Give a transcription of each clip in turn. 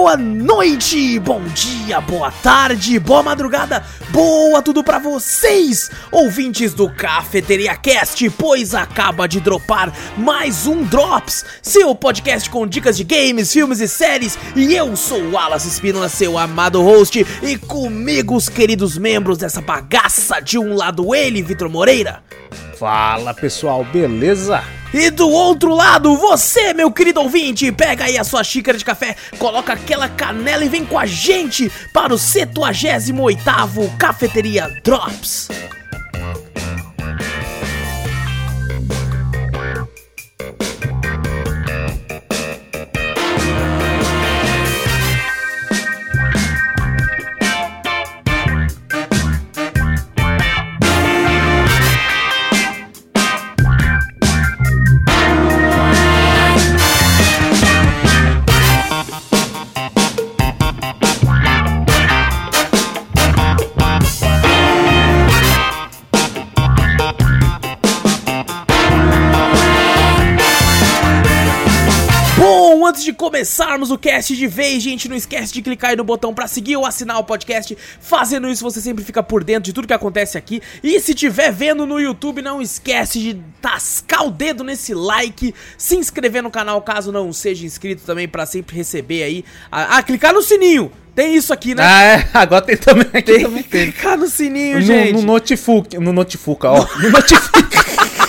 boa noite, bom dia, boa tarde, boa madrugada, boa tudo pra vocês, ouvintes do Cafeteria Cast, pois acaba de dropar mais um Drops, seu podcast com dicas de games, filmes e séries, e eu sou o Wallace Espínola, seu amado host, e comigo os queridos membros dessa bagaça, de um lado ele, Vitor Moreira. Fala pessoal, beleza? E do outro lado, você, meu querido ouvinte, pega aí a sua xícara de café, coloca aquela canela e vem com a gente para o 78º Cafeteria Drops. De começarmos o cast de vez, gente, não esquece de clicar aí no botão pra seguir ou assinar o podcast. Fazendo isso, você sempre fica por dentro de tudo que acontece aqui. E se tiver vendo no YouTube, não esquece de tascar o dedo nesse like, se inscrever no canal caso não seja inscrito também pra sempre receber aí. Ah, clicar no sininho. Tem isso aqui, né? Ah, é, agora tem também aqui Tem também que clicar no sininho, No, gente. no notifica, no notifica, ó. No notifica.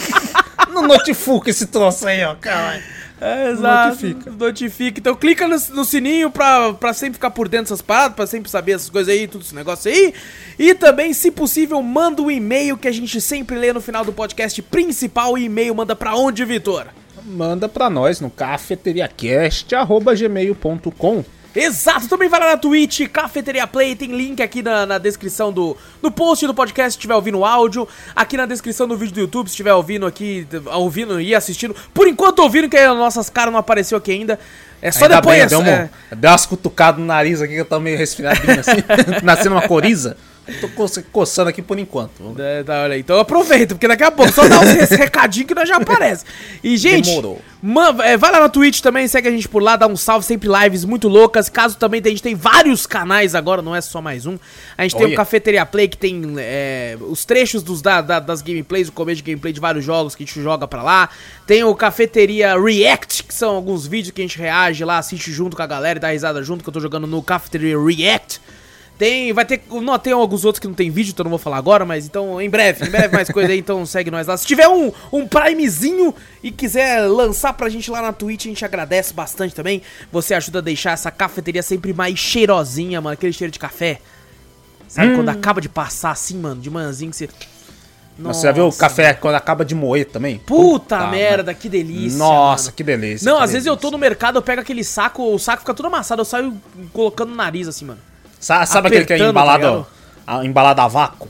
no notifica esse troço aí, ó, caralho. É, exato. Notifica. Notifica. Então clica no, no sininho pra, pra sempre ficar por dentro dessas paradas, pra sempre saber essas coisas aí, tudo esse negócio aí. E também, se possível, manda um e-mail que a gente sempre lê no final do podcast principal. O e-mail manda pra onde, Vitor? Manda pra nós no cafeteriacast.gmail.com Exato, também vai lá na Twitch, Cafeteria Play, tem link aqui na, na descrição do, do post do podcast se estiver ouvindo o áudio, aqui na descrição do vídeo do YouTube se estiver ouvindo aqui, ouvindo e assistindo. Por enquanto ouvindo, que as nossas caras não apareceu aqui ainda. É só Ainda depois. bem, deu, é- deu umas cutucadas no nariz aqui que eu tô meio resfriadinho assim, nascendo uma coriza. Tô co- coçando aqui por enquanto. É, tá, olha aí. Então aproveita, porque daqui a pouco só dá uns esse recadinho que nós já aparece. E, gente, Demorou. man- é, vai lá na Twitch também, segue a gente por lá, dá um salve, sempre lives muito loucas. Caso também a gente tem vários canais agora, não é só mais um. A gente tem o. Cafeteria Play, que tem é, os trechos dos, da- da- das gameplays, o começo de gameplay de vários jogos que a gente joga pra lá. Tem o Cafeteria React, que são alguns vídeos que a gente reage lá, assiste junto com a galera e dá risada junto, que eu tô jogando no Cafeteria React. Tem, vai ter, não, tem alguns outros que não tem vídeo, então eu não vou falar agora, mas então em breve, em breve mais coisa aí, então segue nós lá. Se tiver um, um Primezinho e quiser lançar pra gente lá na Twitch, a gente agradece bastante também. Você ajuda a deixar essa cafeteria sempre mais cheirosinha, mano, aquele cheiro de café. Sabe quando acaba de passar assim, mano, de manhãzinho que você... Mas Você já viu o café quando acaba de moer também? Puta, merda, que delícia. Nossa, mano. que delícia. Não, que às vezes eu delícia. tô no mercado, eu pego aquele saco, o saco fica tudo amassado, eu saio colocando no nariz assim, mano. Sa- Sabe aquele que é apertando, tá embalado, a, embalado a vácuo?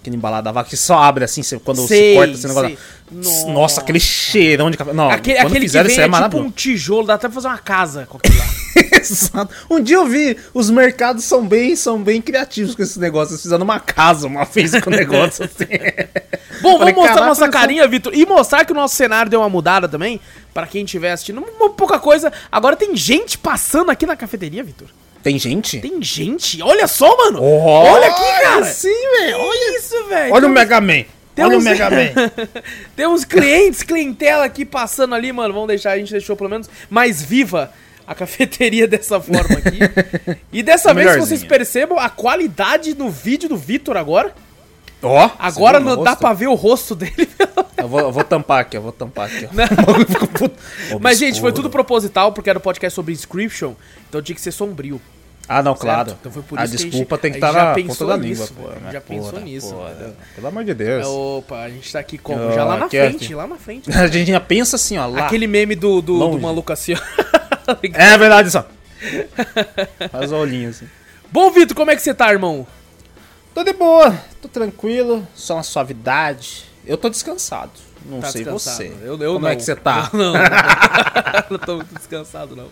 Aquele embalado a vácuo que só abre assim, você- quando Sei, você corta esse negócio. Nossa. Nossa. aquele cheirão de café. Não, Aquele, quando aquele que fizeram vem isso é é tipo um tijolo, dá até pra fazer uma casa com aquilo lá. Exato. Um dia eu vi, os mercados são bem, são bem criativos com esse negócio. Eles fizeram uma casa, uma vez com o negócio assim. Bom, Falei, vamos mostrar "Caraca, nossa olha só." carinha, Vitor, e mostrar que o nosso cenário deu uma mudada também, pra quem estiver assistindo. Uma pouca coisa. Agora tem gente passando aqui na cafeteria, Vitor. Tem gente? Tem gente. Olha só, mano. Olha Olha aqui, cara. Sim, velho. Olha isso, velho. Olha o Mega Man. tem Olha o Mega Man. Tem uns clientes, clientela aqui passando ali, mano. Vamos deixar, a gente deixou pelo menos mais viva a cafeteria dessa forma aqui. E dessa vez, vocês percebam, a qualidade no vídeo do Vitor agora. Ó, Agora não dá pra ver o rosto dele. Eu vou, eu vou tampar aqui, eu vou tampar aqui. Mas, gente, foi tudo proposital, porque era um podcast sobre inscription, então tinha que ser sombrio. Ah, não, claro. Então foi por a isso que a gente- desculpa tem que a estar já na ponta da nisso, língua, pô. né? já pensou nisso, porra, entendeu? Pelo amor de Deus. Opa, a gente tá aqui como? Já lá na aqui, frente, aqui. lá na frente. A gente já pensa assim, ó, lá. Aquele meme do, do, do maluco assim, ó. É verdade, só. Faz o olhinho assim. Bom, Vitor, como é que você tá, irmão? Tô de boa, tô tranquilo, só uma suavidade. Eu tô descansado. Não Tá sei descansado. você. Eu, eu Como não. é que você tá? Não, não, não tô muito descansado, não.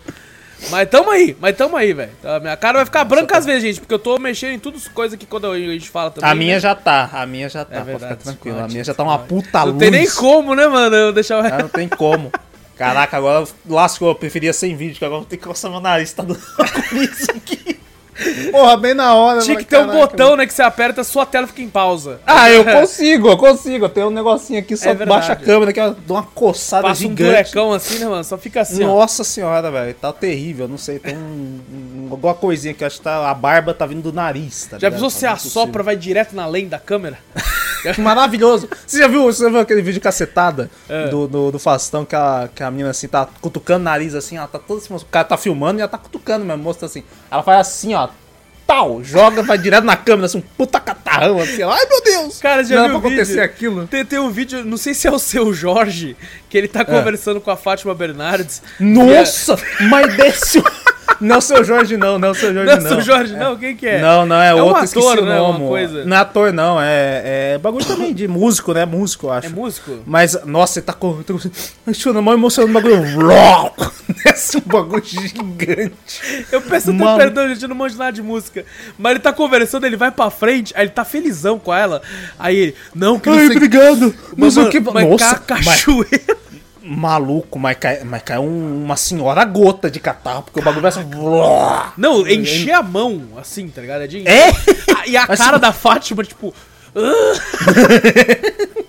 Mas tamo aí, mas tamo aí, velho. Tá, Minha cara vai ficar branca às vezes, gente, porque eu tô mexendo em tudo as coisas que quando a gente fala também. A minha né? já tá, a minha já tá, É pode verdade, ficar tranquilo. pode, A minha já tá uma puta Não luz. tem nem como, né, mano? Eu deixar. Ah, não tem como. Caraca, agora lascou, eu preferia sem vídeo, que agora tem que coçar meu nariz, tá dando isso aqui. Porra, bem na hora, Tinha que ter um botão, né, que você aperta, sua tela fica em pausa. Ah, eu consigo, eu consigo. Tem um negocinho aqui, só É baixa a câmera que eu dou uma coçada Passa um gigante. burecão assim, né, mano? Só fica assim, ó. Nossa senhora, velho, tá terrível. Não sei, tem um, um- alguma coisinha que eu acho que tá, a barba tá vindo do nariz, tá Já ligado? pensou se Tá assopra, vai direto na lente da câmera? Que Maravilhoso. Você já viu, você já viu aquele vídeo cacetada É. do, do, do Fastão que a, que a menina assim tá cutucando o nariz assim, ela tá toda assim, o cara tá filmando e ela tá cutucando mesmo, mostra assim. Ela faz assim, ó. Tal, joga, vai direto na câmera, assim, um puta catarrão, assim, ai meu Deus! Cara, já Não viu era pra acontecer vídeo? aquilo. Tem, tem um vídeo, não sei se é o seu Jorge, que ele É. tá conversando com a Fátima Bernardes. Nossa, mas desce o... Não é seu Jorge não, não é seu Jorge Não, não. é seu Jorge, não, quem que é? Não, não, é, É um outro, ator, esqueci o né, uma nome. coisa. Não é ator não, é, é bagulho também de músico, né, músico, eu acho. É músico? Mas, nossa, ele tá chorando mal emocionado o bagulho. Rau! Desce um bagulho gigante. Eu peço até perdão, gente, eu não manjo nada de música. Mas ele tá conversando, ele vai pra frente, aí ele tá felizão com ela. Aí ele, não, que não Ai, sei obrigado. Mas, sei o que. mas Nossa, ca- mas, cachoeira. Maluco, mas cai, mas cai um- uma senhora gota de catarro, porque o bagulho vai assim. Não, encher a mão, assim, tá ligado? É? de- É? Ah, E a Mas cara se- da Fátima, tipo. "Ah."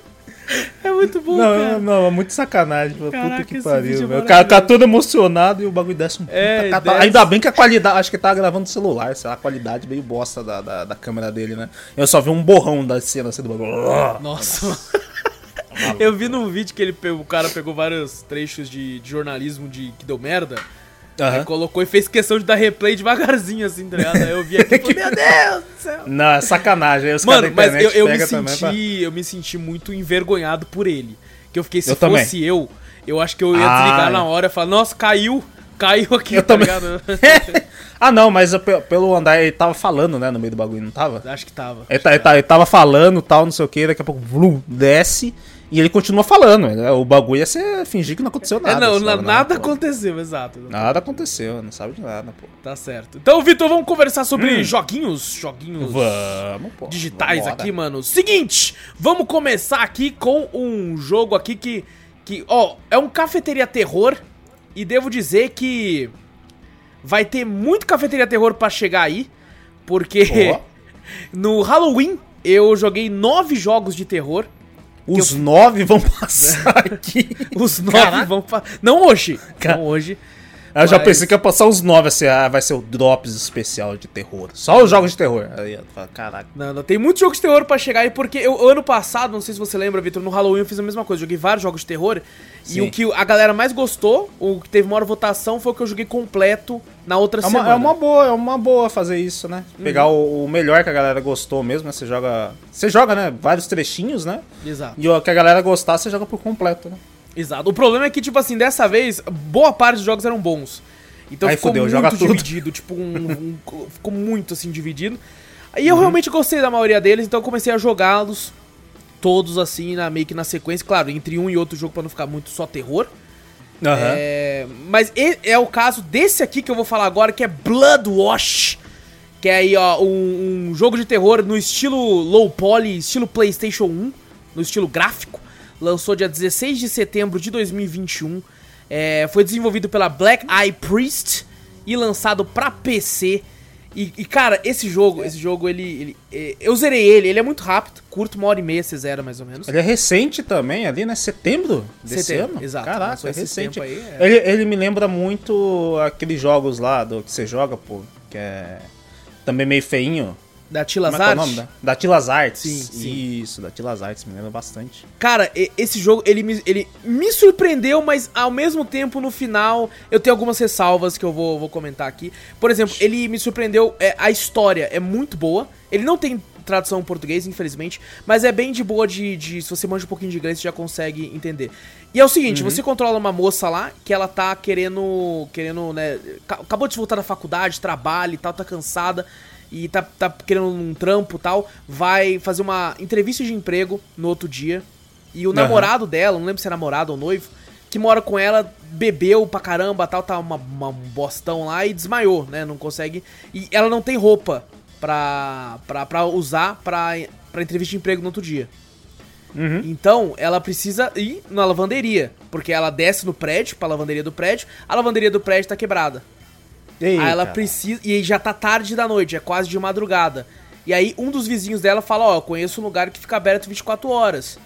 é muito bom, Não, cara. não, é muito sacanagem. Puta Caraca, que esse pariu. é velho. o cara tá todo emocionado e o bagulho desce um puta É, desce. Ainda bem que a qualidade. Acho que tava gravando no celular, sei lá, a qualidade meio bosta da, da, da câmera dele, né? Eu só vi um borrão da cena assim do bagulho. Nossa. Eu vi num vídeo que ele pegou, o cara pegou vários trechos de, de jornalismo de que deu merda. Aham. colocou e fez questão de dar replay devagarzinho, assim, tá ligado? Aí eu vi aqui e falei, meu Deus do céu. Não, é sacanagem. Aí os Mano, mas eu, eu me também senti. pra- Eu me senti muito envergonhado por ele. Que eu fiquei, se Eu também. fosse eu, eu acho que eu ia Ah, desligar na hora e falar, nossa, caiu. Caiu aqui, Eu tá também. ligado? ah, não, mas eu- pe- pelo andar ele tava falando, né, no meio do bagulho, não tava? acho que tava. Ele, tá- ele tá- ele tava falando tal, não sei o que, daqui a pouco desce e ele continua falando. né? O bagulho ia ser fingir que não aconteceu nada. é, não, sabe, nada aconteceu, exato. Nada aconteceu, não sabe de nada, pô. Tá certo. Então, Vitor, vamos conversar sobre joguinhos. Joguinhos. Vamos, pô. digitais aqui, mano. Seguinte, vamos começar aqui com um jogo aqui que, que, ó, é um cafeteria terror e devo dizer que vai ter muito cafeteria terror pra chegar aí, porque no Halloween eu joguei nove jogos de terror. Os nove vão passar aqui. Os nove Caraca. vão pa... não hoje, Ca- não hoje. Eu já pensei que ia passar os nove, assim, ah, vai ser o Drops especial de terror. Só os jogos de terror. Aí eu falo, caraca. Não, não, tem muitos jogos de terror pra chegar aí, porque eu, ano passado, não sei se você lembra, Vitor, no Halloween eu fiz a mesma coisa, joguei vários jogos de terror, e Sim. o que a galera mais gostou, o que teve maior votação, foi o que eu joguei completo na outra É uma, semana. Uhum. é uma boa, é uma boa fazer isso, né? Pegar o, o melhor que a galera gostou mesmo, né? Você joga. Você joga, né? Vários trechinhos, né? Exato, E o que a galera gostar, você joga por completo, né? Exato. O problema é que, tipo assim, dessa vez, boa parte dos jogos eram bons. Então Aí ficou fudeu, muito joga tudo. dividido, tipo, um- um- ficou muito, assim, dividido. Uhum. eu realmente gostei da maioria deles, então eu comecei a jogá-los todos, assim, na, meio que na sequência. Claro, entre um e outro jogo pra não ficar muito só terror. Aham. É, mas e- é o caso desse aqui que eu vou falar agora, que é Bloodwash. Que é aí, ó, um, um jogo de terror no estilo low poly, estilo PlayStation 1, no estilo gráfico. Lançou dia 16 de setembro de 2021. É, foi desenvolvido pela Black Eye Priest e lançado pra PC. E, e, cara, esse jogo, esse jogo, ele, ele- é, Eu zerei ele, ele é muito rápido, curto, uma hora e meia você zera mais ou menos. Ele é recente também, ali, né? Setembro desse Setembro, ano? exato. Caraca, é recente. aí, é. ele, ele me lembra muito aqueles jogos lá do que você joga, pô, que é também meio feinho. Da é que é o Tilazar. nome? Da, da Tilas Arts. Sim, sim. Isso, da Tilas Arts, me lembra bastante. Cara, esse jogo, ele me, ele me surpreendeu, mas ao mesmo tempo, no final, eu tenho algumas ressalvas que eu vou, vou comentar aqui. Por exemplo, ele me surpreendeu, é, a história é muito boa. Ele não tem tradução em português, infelizmente, mas é bem de boa de, de- se você manja um pouquinho de inglês, você já consegue entender. E é o seguinte, você controla uma moça lá, que ela tá querendo, querendo, né, ca- acabou de voltar da faculdade, trabalha e tal, tá cansada, e tá, tá querendo um trampo e tal, vai fazer uma entrevista de emprego no outro dia, e o Aham. namorado dela, não lembro se é namorado ou noivo, que mora com ela, bebeu pra caramba, tal, tá uma, uma- um bostão lá e desmaiou, né? Não consegue. E ela não tem roupa pra, pra, pra usar pra, pra entrevista de emprego no outro dia. Uhum. Então, ela precisa ir na lavanderia. Porque ela desce no prédio, pra lavanderia do prédio, a lavanderia do prédio tá quebrada. Eita. Aí ela precisa. E aí já tá tarde da noite, é quase de madrugada. E aí um dos vizinhos dela fala: Ó, eu conheço um lugar que fica aberto 24 horas.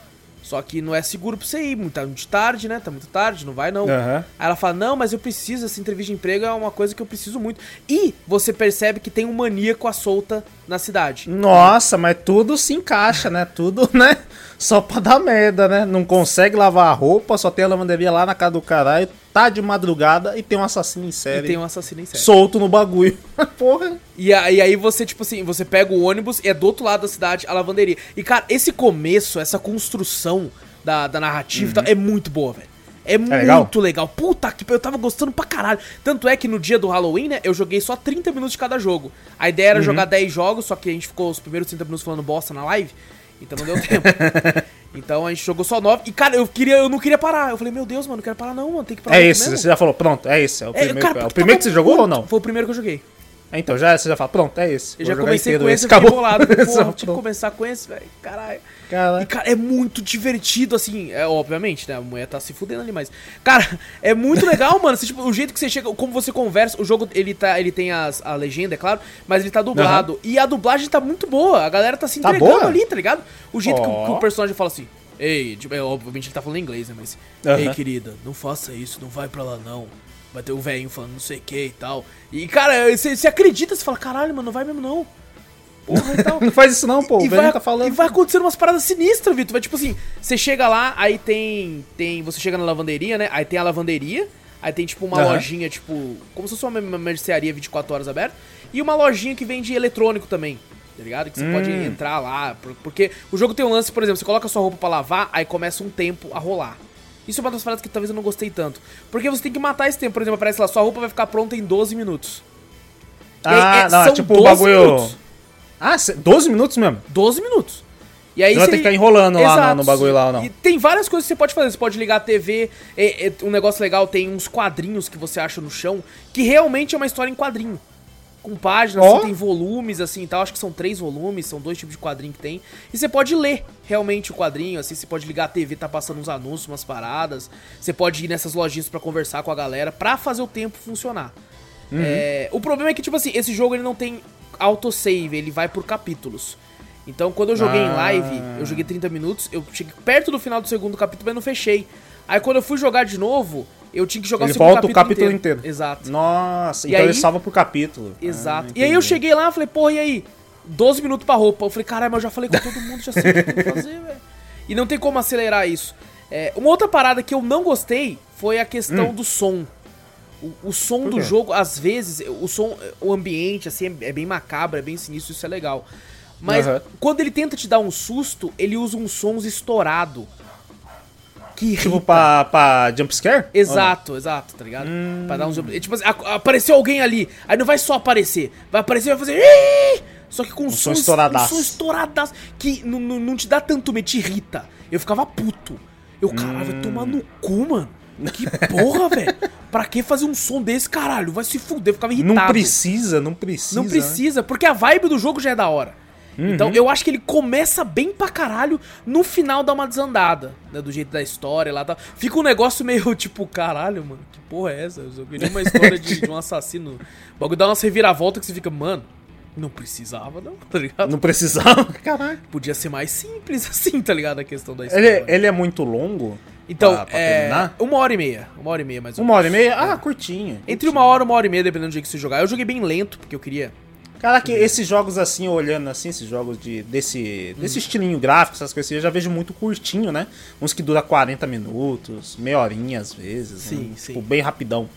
Só que não é seguro pra você ir, muito, tá muito tarde, né? Tá muito tarde, não vai não. Aham. Aí ela fala: Não, mas eu preciso, essa entrevista de emprego é uma coisa que eu preciso muito. E você percebe que tem um maníaco à solta na cidade. Nossa, mas tudo se encaixa, né? Tudo, né? Só pra dar merda, né? Não consegue lavar a roupa, só tem a lavanderia lá na casa do caralho, tá de madrugada e tem um assassino em E série tem um assassino em série. solto no bagulho. Porra. E, e aí você, tipo assim, você pega o ônibus e é do outro lado da cidade a lavanderia. E, cara, esse começo, essa construção da, da narrativa e tal, é muito boa, velho. É, muito legal? legal. Puta que eu tava gostando pra caralho. Tanto é que no dia do Halloween, né, eu joguei só 30 minutos de cada jogo. A ideia era jogar 10 jogos, só que a gente ficou os primeiros 30 minutos falando bosta na live. Então não deu tempo. então a gente jogou só 9. E, cara, eu, queria, eu não queria parar. Eu falei, meu Deus, mano, não quero parar não, mano. Tem que parar É esse, mesmo. você já falou, pronto, é esse. É o É, primeiro, cara, é o primeiro que você jogou ou não? Foi o primeiro que eu joguei. Então já você já fala, pronto, é esse. Eu já comecei com esse, eu fiquei bolado. Tinha que começar com esse, velho. Caralho. Caralho. E, cara, é muito divertido, assim. É, obviamente, né? A mulher tá se fudendo ali, mas. Cara, é muito legal, mano. Você, tipo, o jeito que você chega, como você conversa. O jogo, ele, tá, ele tem as, a legenda, é claro, mas ele tá dublado. E a dublagem tá muito boa. A galera tá se Tá entregando boa? ali, tá ligado? O jeito que, o- que o personagem fala assim. Ei, tipo, é, obviamente ele tá falando em inglês, né? Mas. Aham. Ei, querida, não faça isso, não vai pra lá não. Vai ter o velhinho falando não sei o que e tal. E, cara, você acredita, você fala, caralho, mano, não vai mesmo não. Porra e tal. Não faz isso não, pô. E vai, tá falando. e vai acontecendo umas paradas sinistras, Vitor. Vai tipo assim, você chega lá, aí tem. tem Você chega na lavanderia, né? Aí tem a lavanderia, aí tem tipo uma Aham. lojinha, tipo. Como se fosse uma mercearia 24 horas aberta. E uma lojinha que vende eletrônico também. Tá ligado? Que você Hum. pode entrar lá. por- Porque o jogo tem um lance, por exemplo, você coloca sua roupa pra lavar, aí começa um tempo a rolar. Isso é uma das paradas que talvez eu não gostei tanto. Porque você tem que matar esse tempo. Por exemplo, aparece lá, sua roupa vai ficar pronta em 12 minutos. E aí, Ah, é- não, é tipo o 12 bagulho. minutos. Ah, cê- 12 minutos mesmo? 12 minutos. E aí Você vai ter que ficar enrolando lá no- no bagulho lá ou não? E tem várias coisas que você pode fazer. Você pode ligar a TV. é- é um negócio legal, tem uns quadrinhos que você acha no chão, que realmente é uma história em quadrinho. Com páginas, Ó. assim, tem volumes, assim e tal. Acho que são três volumes, são dois tipos de quadrinho que tem. E você pode ler realmente o quadrinho, assim, você pode ligar a TV, tá passando uns anúncios, umas paradas. Você pode ir nessas lojinhas pra conversar com a galera, pra fazer o tempo funcionar. Uhum. É, o problema é que, tipo assim, esse jogo ele não tem autosave, ele vai por capítulos. Então, quando eu joguei em Ah. live, eu joguei 30 minutos, eu cheguei perto do final do segundo capítulo, mas não fechei. Aí, quando eu fui jogar de novo, eu tinha que jogar Ele o segundo volta o capítulo inteiro. Exato. Nossa, E então aí- ele salva por capítulo. Exato. Ah, e aí eu cheguei lá, falei, porra, e aí? 12 minutos pra roupa. Eu falei, caralho, mas eu já falei com todo mundo, já sei o que que fazer, velho. E não tem como acelerar isso. É, uma outra parada que eu não gostei foi a questão do som. O, o som Hum. Do jogo, às vezes, o som, o ambiente, assim, é, é bem macabro, é bem sinistro, isso é legal. Mas Aham. quando ele tenta te dar um susto, ele usa uns sons estourado. Que Tipo, irrita. pra, pra jumpscare? Exato, exato, tá ligado? Hum. Pra dar uns. Tipo assim, apareceu alguém ali. Aí não vai só aparecer. Vai aparecer e vai fazer. Só que com um som som, estouradaço. Um som estouradaço. Que não- não não te dá tanto medo, te irrita. Eu ficava puto. Eu, caralho, vai tomar no cu, mano. Que porra, velho. Pra que fazer um som desse, caralho? Vai se fuder. Ficava irritado. Não precisa, não precisa. Não né? precisa, porque a vibe do jogo já é da hora. Então eu acho que ele começa bem pra caralho, no final dá uma desandada, né, do jeito da história lá tal. Fica um negócio meio tipo, caralho, mano, que porra é essa? Eu queria uma história de, de um assassino. O bagulho dá uma reviravolta que você fica, mano, não precisava não, tá ligado? Não precisava. Caralho. Podia ser mais simples assim, tá ligado? A questão da história. Ele, ele é muito longo? Então, pra- pra é. terminar? Uma hora e meia. Uma hora e meia mais ou Uma hora e meia? É. Ah, curtinho. Entre uma hora e uma hora e meia, dependendo do jeito que você jogar. Eu joguei bem lento, porque eu queria. Caraca, esses jogos assim, olhando assim, esses jogos de, desse, Hum. desse estilinho gráfico, essas coisas assim, eu já vejo muito curtinho, né? Uns que dura 40 minutos, meia horinha às vezes. Sim, né? sim. Tipo, bem rapidão.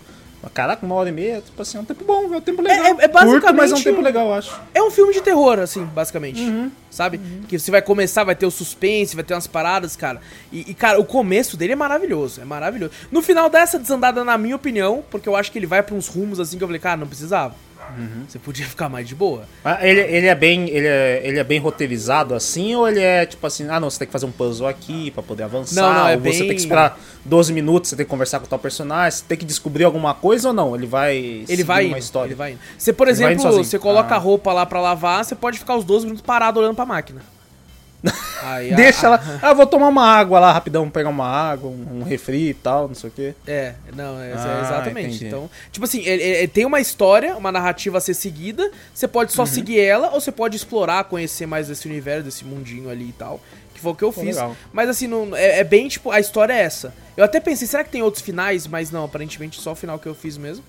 Caraca, uma hora e meia, tipo assim, é um tempo bom, é um tempo legal. é- é Curto, mas é um basicamente- tempo legal, acho. É um filme de terror, assim, basicamente. Uhum. Sabe? Que você vai começar, vai ter o suspense, vai ter umas paradas, cara. E, e, cara, o começo dele é maravilhoso. É maravilhoso. No final dessa desandada, na minha opinião, porque eu acho que ele vai pra uns rumos assim que eu falei, cara, não precisava. Uhum. Você podia ficar mais de boa. Mas Ele, ele é bem ele é, ele é bem roteirizado assim ou ele é tipo assim, ah não, você tem que fazer um puzzle aqui pra poder avançar, Não, não, é ou você bem- tem que esperar 12 minutos, você tem que conversar com tal personagem, você tem que descobrir alguma coisa ou não? Ele vai Ele vai uma indo, história. ele vai indo. Você, por exemplo, você coloca Ah. a roupa lá pra lavar, você pode ficar os 12 minutos parado olhando pra máquina. Aí, Deixa ela. Ah, vou tomar uma água lá rapidão, pegar uma água, um, um refri e tal, não sei o quê. É, não, é, é Ah, exatamente. entendi. Então, tipo assim, ele, ele tem uma história, uma narrativa a ser seguida. Você pode Uhum. só seguir ela, ou você pode explorar, conhecer mais desse universo, desse mundinho ali e tal. Que foi o que eu Pô, fiz. legal. Mas assim, não, é, é bem tipo, a história é essa. Eu até pensei, será que tem outros finais? Mas não, aparentemente só o final que eu fiz mesmo.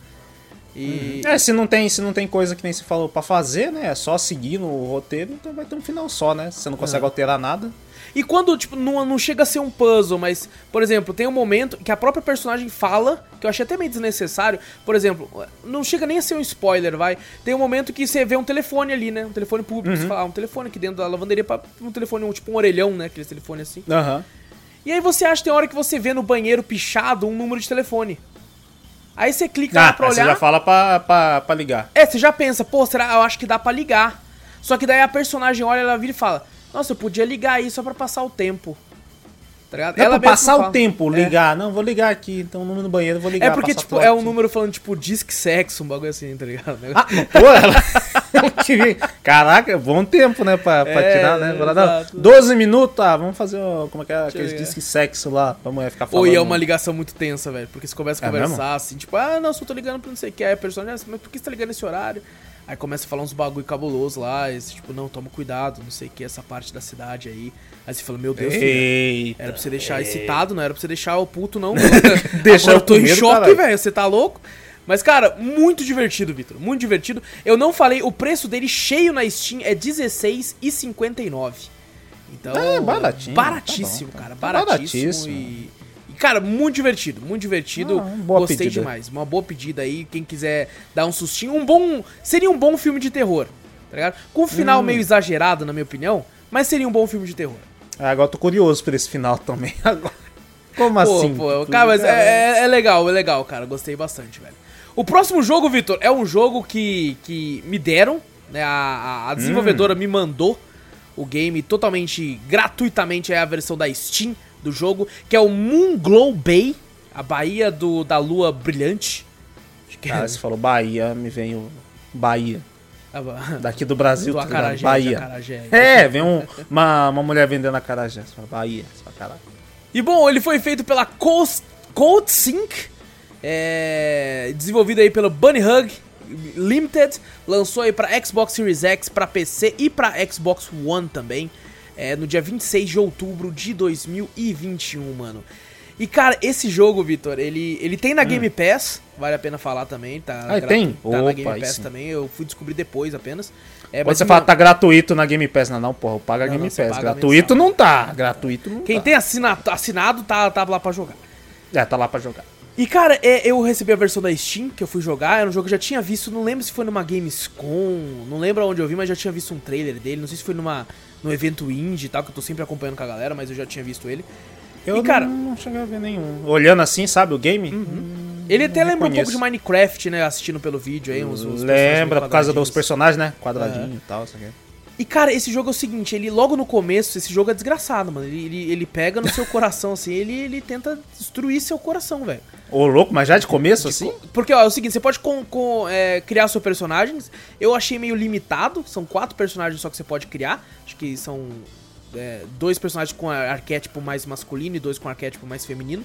E. É, se não tem, se não tem coisa que nem se falou pra fazer, né? É só seguir no roteiro, então vai ter um final só, né? Se você não consegue É. alterar nada. E quando, tipo, não, não chega a ser um puzzle, mas, por exemplo, tem um momento que a própria personagem fala, que eu achei até meio desnecessário. Por exemplo, não chega nem a ser um spoiler, vai. Tem um momento que você vê um telefone ali, né? Um telefone público. Você fala, ah, um telefone aqui dentro da lavanderia, pra, um telefone, um, tipo um orelhão, né? Aquele telefone assim. Aham. E aí você acha, tem hora que você vê no banheiro pichado um número de telefone. Aí você clica lá Ah, pra aí você olhar. já fala pra, pra, pra ligar. É, você já pensa, pô, será? Eu acho que dá pra ligar. Só que daí a personagem olha, ela vira e fala: Nossa, eu podia ligar aí só pra passar o tempo. Tá ligado? Não é pra passar o tempo, É. ligar. Não, vou ligar aqui, então no banheiro eu vou ligar. É porque, tipo, é um número falando, tipo, disque sexo, um bagulho assim, tá ligado? Ah, pô, ela. Caraca, bom tempo, né? Pra, pra É, tirar, né? Não, exato. 12 minutos, ah, vamos fazer. o- Como é que é? Aqueles ver. disque sexo lá, pra mulher ficar falando. Ou e é uma ligação muito tensa, velho. Porque você começa a É conversar assim, tipo, ah, não, só tô ligando pra não sei o que. Aí a personagem, "Ah, mas por que você tá ligando nesse horário? Aí começa a falar uns bagulho cabuloso lá, esse, tipo, não, toma cuidado, não sei o que, essa parte da cidade aí. Aí você fala, meu Deus, Eita. Era pra você deixar excitado, não era pra você deixar o puto, não. Deixar Agora eu tô em choque, velho. Você tá louco? Mas, cara, muito divertido, Vitor. Muito divertido. Eu não falei, o preço dele cheio na Steam é R$16,59. Então. É, baratinho, Baratíssimo, tá bom, cara. tá Baratíssimo. baratíssimo. E, e, cara, muito divertido. Muito divertido. Ah, Gostei pedida. demais. Uma boa pedida aí. Quem quiser dar um sustinho. Um bom. Seria um bom filme de terror. Tá ligado? Com um Hum. final meio exagerado, na minha opinião. Mas seria um bom filme de terror. Ah, Agora eu tô curioso por esse final também. Agora. Como Pô, assim? pô, cara, mas é, é- é legal, é legal, cara. Gostei bastante, velho. O próximo jogo, Vitor, é um jogo que, que me deram, né? A, a- desenvolvedora me mandou o game totalmente gratuitamente. É a versão da Steam do jogo, que é o Moonglow Bay, a Baía do, da Lua Brilhante. É- Cara, você falou Bahia, me vem o Bahia. a ba- Daqui do Brasil, do tá? Acarajé, Bahia. Acarajé. É, vem um- uma, uma mulher vendendo acarajé. Você fala Bahia. Você fala, caralho. E bom, ele foi feito pela Coast, Code Sync, é, desenvolvido aí pelo Bunny Hug Limited, lançou aí pra Xbox Series X, pra PC e pra Xbox One também, é, no dia 26 de outubro de 2021, mano. E cara, esse jogo, Vitor, ele, ele tem na Game Pass, vale a pena falar também, tá? Hum. Ah, tem? Tá na Opa, Game aí Pass sim. também, eu fui descobrir depois apenas. É, mas você fala tá gratuito na Game Pass, não, não, porra, eu pago a Não, Game não, Pass. Gratuito mensal. não tá. Gratuito não Quem tá. tem assinado, assinado tá, tá lá pra jogar. É, tá lá pra jogar. E cara, é, eu recebi a versão da Steam que eu fui jogar. Era um jogo que eu já tinha visto, não lembro se foi numa Gamescom, não lembro onde eu vi, mas já tinha visto um trailer dele. Não sei se foi numa, num evento indie e tal, que eu tô sempre acompanhando com a galera, mas eu já tinha visto ele. Eu e cara, não, não cheguei a ver nenhum. Olhando assim, sabe, o game? ele até lembra um pouco de Minecraft, né? Assistindo pelo vídeo aí, uns, uns Lembra, por causa dos personagens, né? Quadradinho e tal, isso aqui. E cara, esse jogo é o seguinte, ele logo no começo, esse jogo é desgraçado, mano. Ele, ele, ele pega no seu coração, assim, ele, ele tenta destruir seu coração, velho. Ô, louco, mas já de começo, assim? Porque, ó, é o seguinte, você pode com, com, é, criar seus personagens. Eu achei meio limitado. São quatro personagens só que você pode criar. Acho que são é, dois personagens com ar- arquétipo mais masculino e dois com arquétipo mais feminino.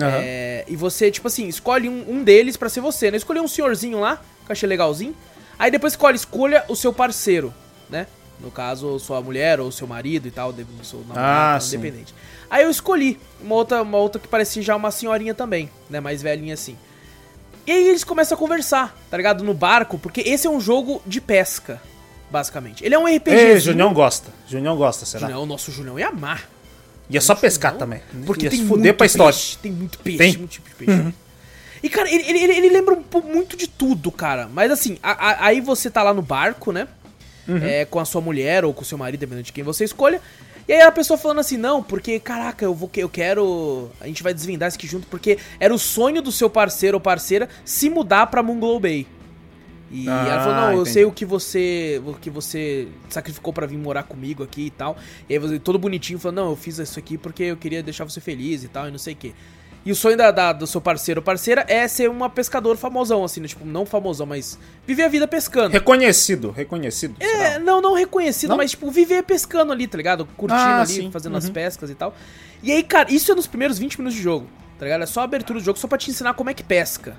Aham. É, e você, tipo assim, escolhe um, um deles pra ser você, né? Escolhi um senhorzinho lá, que eu achei legalzinho. Aí depois escolhe, escolha o seu parceiro, né? No caso, sua mulher ou seu marido e tal, seu namorado, Ah, sim. independente. Aí eu escolhi uma outra, uma outra que parecia já uma senhorinha também, né? Mais velhinha assim. E aí eles começam a conversar, tá ligado? No barco, porque esse é um jogo de pesca, basicamente. Ele é um RPG. Ei, Junião gosta. Junião gosta, será? Julião, nosso Julião ia amar. E é só pescar não. também. Porque Ia tem se fuder pra história. peixe, tem muito peixe, Tem? Uhum. muito tipo de peixe. E, cara, ele, ele, ele- lembra um muito de tudo, cara. Mas assim, a- a- aí você tá lá no barco, né? Uhum. É, com a sua mulher ou com o seu marido, dependendo de quem você escolha. E aí a pessoa falando assim, não, porque, caraca, eu vou eu quero. A gente vai desvendar isso aqui junto, porque era o sonho do seu parceiro ou parceira se mudar pra Moonglow Bay. E Ah, ela falou, não, eu entendi. sei o que você. O que você sacrificou pra vir morar comigo aqui e tal. E aí todo bonitinho, falou, não, eu fiz isso aqui porque eu queria deixar você feliz e tal, e não sei o quê. E o sonho da, da- do seu parceiro ou parceira é ser uma pescador famosão, assim, né? Tipo, não famosão, mas viver a vida pescando. Reconhecido, reconhecido. É, não, não reconhecido, Não? mas tipo, viver pescando ali, tá ligado? Curtindo Ah, ali, sim. fazendo as Uhum. pescas e tal. E aí, cara, isso é nos primeiros 20 minutos de jogo, tá ligado? É só a abertura do jogo, só pra te ensinar como é que pesca.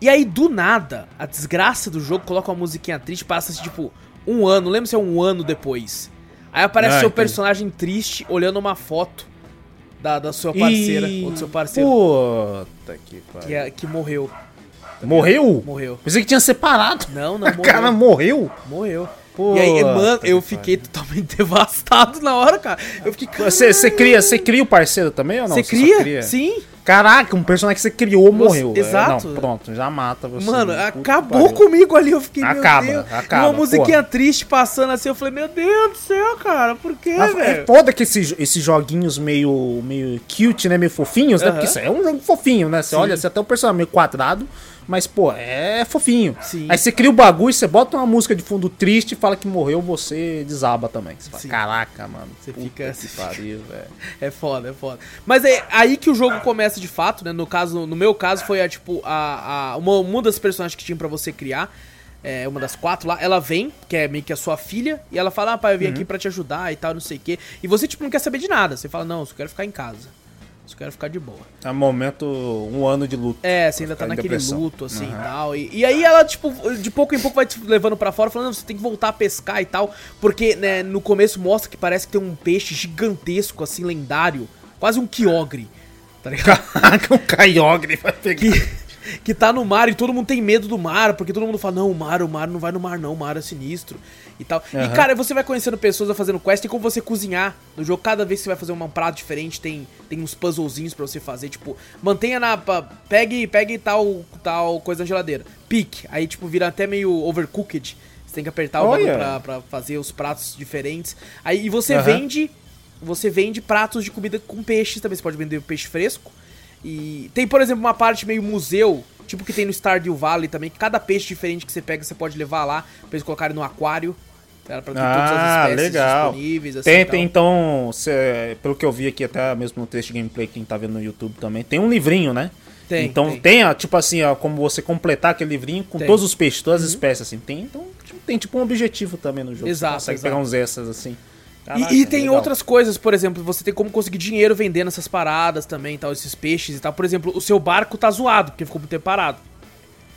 E aí, do nada, a desgraça do jogo coloca uma musiquinha triste, passa assim, tipo, um ano, não lembro se é um ano depois. Aí aparece Ah, seu personagem triste olhando uma foto da, da sua parceira, Ih, ou do seu parceiro, Puta que pariu. que, é- que morreu. Morreu? Morreu. Pensei que tinha separado. Não, não, O cara morreu. morreu? Morreu. Puta e aí, mano, eu fiquei totalmente devastado na hora, cara. Eu fiquei, Você, você cria, você cria o parceiro também ou não? Você só cria? Sim. Caraca, um personagem que você criou morreu. É, exato. não, pronto, já mata você. Mano, acabou comigo ali. Eu fiquei, Acaba, meu Deus. acaba, uma musiquinha porra. triste passando assim. Eu falei, meu Deus do céu, cara. Por quê, é velho? foda que esses, esses joguinhos meio, meio cute, né? Meio fofinhos, né? Aham. Porque isso é um jogo fofinho, né? Você olha, você até o personagem meio quadrado, mas, pô, é fofinho. Sim. Aí você cria o bagulho, você bota uma música de fundo triste e fala que morreu, você desaba também. Você fala, Sim. caraca, mano. Você fica- que pariu, velho. É foda, é foda. Mas é aí que o jogo começa de fato, né? No caso, no meu caso, foi a, tipo, a, a, uma, uma das personagens que tinha pra você criar. É, uma das quatro lá, ela vem, que é meio que a sua filha, e ela fala, ah, pai, eu vim Uhum. aqui pra te ajudar e tal, não sei o quê. E você, tipo, não quer saber de nada. Você fala, não, eu só quero ficar em casa. Só quero ficar de boa. É um momento, um ano de luto. É, você ainda tá naquele depressão. luto, assim, Uhum. e tal. E, aí ela, tipo, de pouco em pouco vai te levando pra fora, falando, "Não, você tem que voltar a pescar e tal. Porque, né, no começo mostra que parece que tem um peixe gigantesco, assim, lendário. Quase um quiogre, tá ligado? Um caiogre vai pegar. que, que tá no mar e todo mundo tem medo do mar, porque todo mundo fala, não, o mar, o mar não vai no mar não, o mar é sinistro e tal. E Aham. cara, você vai conhecendo pessoas, vai fazendo quest, tem como você cozinhar no jogo, cada vez que você vai fazer um prato diferente, tem, tem uns puzzlezinhos pra você fazer, tipo, mantenha na, pegue, pegue tal, tal coisa na geladeira, pique, aí tipo, vira até meio overcooked, você tem que apertar o Olha. bagulho pra, pra fazer os pratos diferentes, aí e você Aham. vende, você vende pratos de comida com peixes também, você pode vender peixe fresco, e tem, por exemplo, uma parte meio museu, tipo que tem no Stardew Valley também, que cada peixe diferente que você pega, você pode levar lá pra eles colocarem no aquário. Pra ter Ah, legal. disponíveis, assim. Tem, tem então, cê- pelo que eu vi aqui até mesmo no texto de gameplay, quem tá vendo no YouTube também, tem um livrinho, né? Tem, então tem. tem, ó, tipo assim, ó, como você completar aquele livrinho com Tem. todos os peixes, todas as espécies, assim. Tem, então, tipo, tem tipo um objetivo também no jogo. Exato, Você consegue exato. pegar uns extras, assim. E- Caraca, e, tem legal. outras coisas, por exemplo, você tem como conseguir dinheiro vendendo essas paradas também, tal, esses peixes e tal. Por exemplo, o seu barco tá zoado, porque ficou muito tempo parado.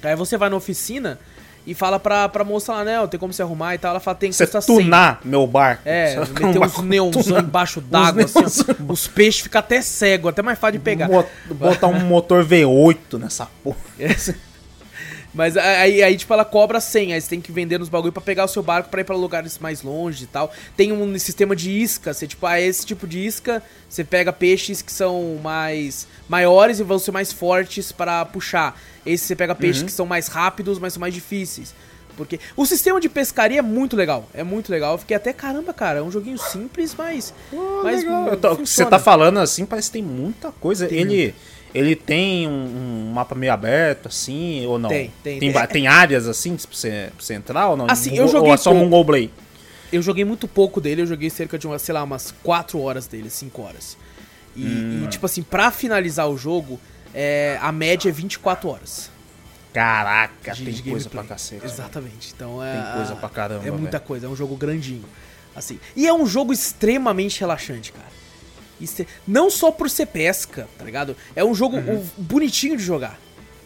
Aí você vai na oficina e fala pra, pra moça lá, né, tem como se arrumar e tal. Ela fala, tem que Você custar 100. tunar meu barco. É, meter uns barco neonzão tunado. embaixo d'água, assim, neonzão. ó, os peixes ficam até cego, até mais fácil de pegar. Botar um motor V8 nessa porra. Mas aí, aí, tipo, ela cobra 100, aí você tem que vender nos bagulho pra pegar o seu barco pra ir pra lugares mais longe e tal. Tem um sistema de isca, você, tipo, ah, esse tipo de isca, você pega peixes que são mais maiores e vão ser mais fortes para puxar. Esse você pega peixes que são mais rápidos, mas são mais difíceis. Porque o sistema de pescaria é muito legal, é muito legal. Eu fiquei até, caramba, cara, é um joguinho simples, mas... mas Legal. Eu tô- Você tá falando assim, parece que tem muita coisa. Tem ele, ele tem um, um mapa meio aberto, assim, ou não? Tem, tem, Tem, tem. áreas assim pra você, pra você entrar ou não? Assim, eu joguei Ou é só pouco. um Golblay? Eu joguei muito pouco dele, eu joguei cerca de, umas, sei lá, umas 4 horas dele, 5 horas. E, Hum. e, tipo assim, pra finalizar o jogo, é, a média é 24 horas. Caraca, de- tem de coisa gameplay. pra cacete. Exatamente. Então é. Tem coisa pra caramba, É muita velho. coisa, é um jogo grandinho. Assim. E é um jogo extremamente relaxante, cara. Não só por ser pesca, tá ligado? É um jogo Uhum. um, bonitinho de jogar.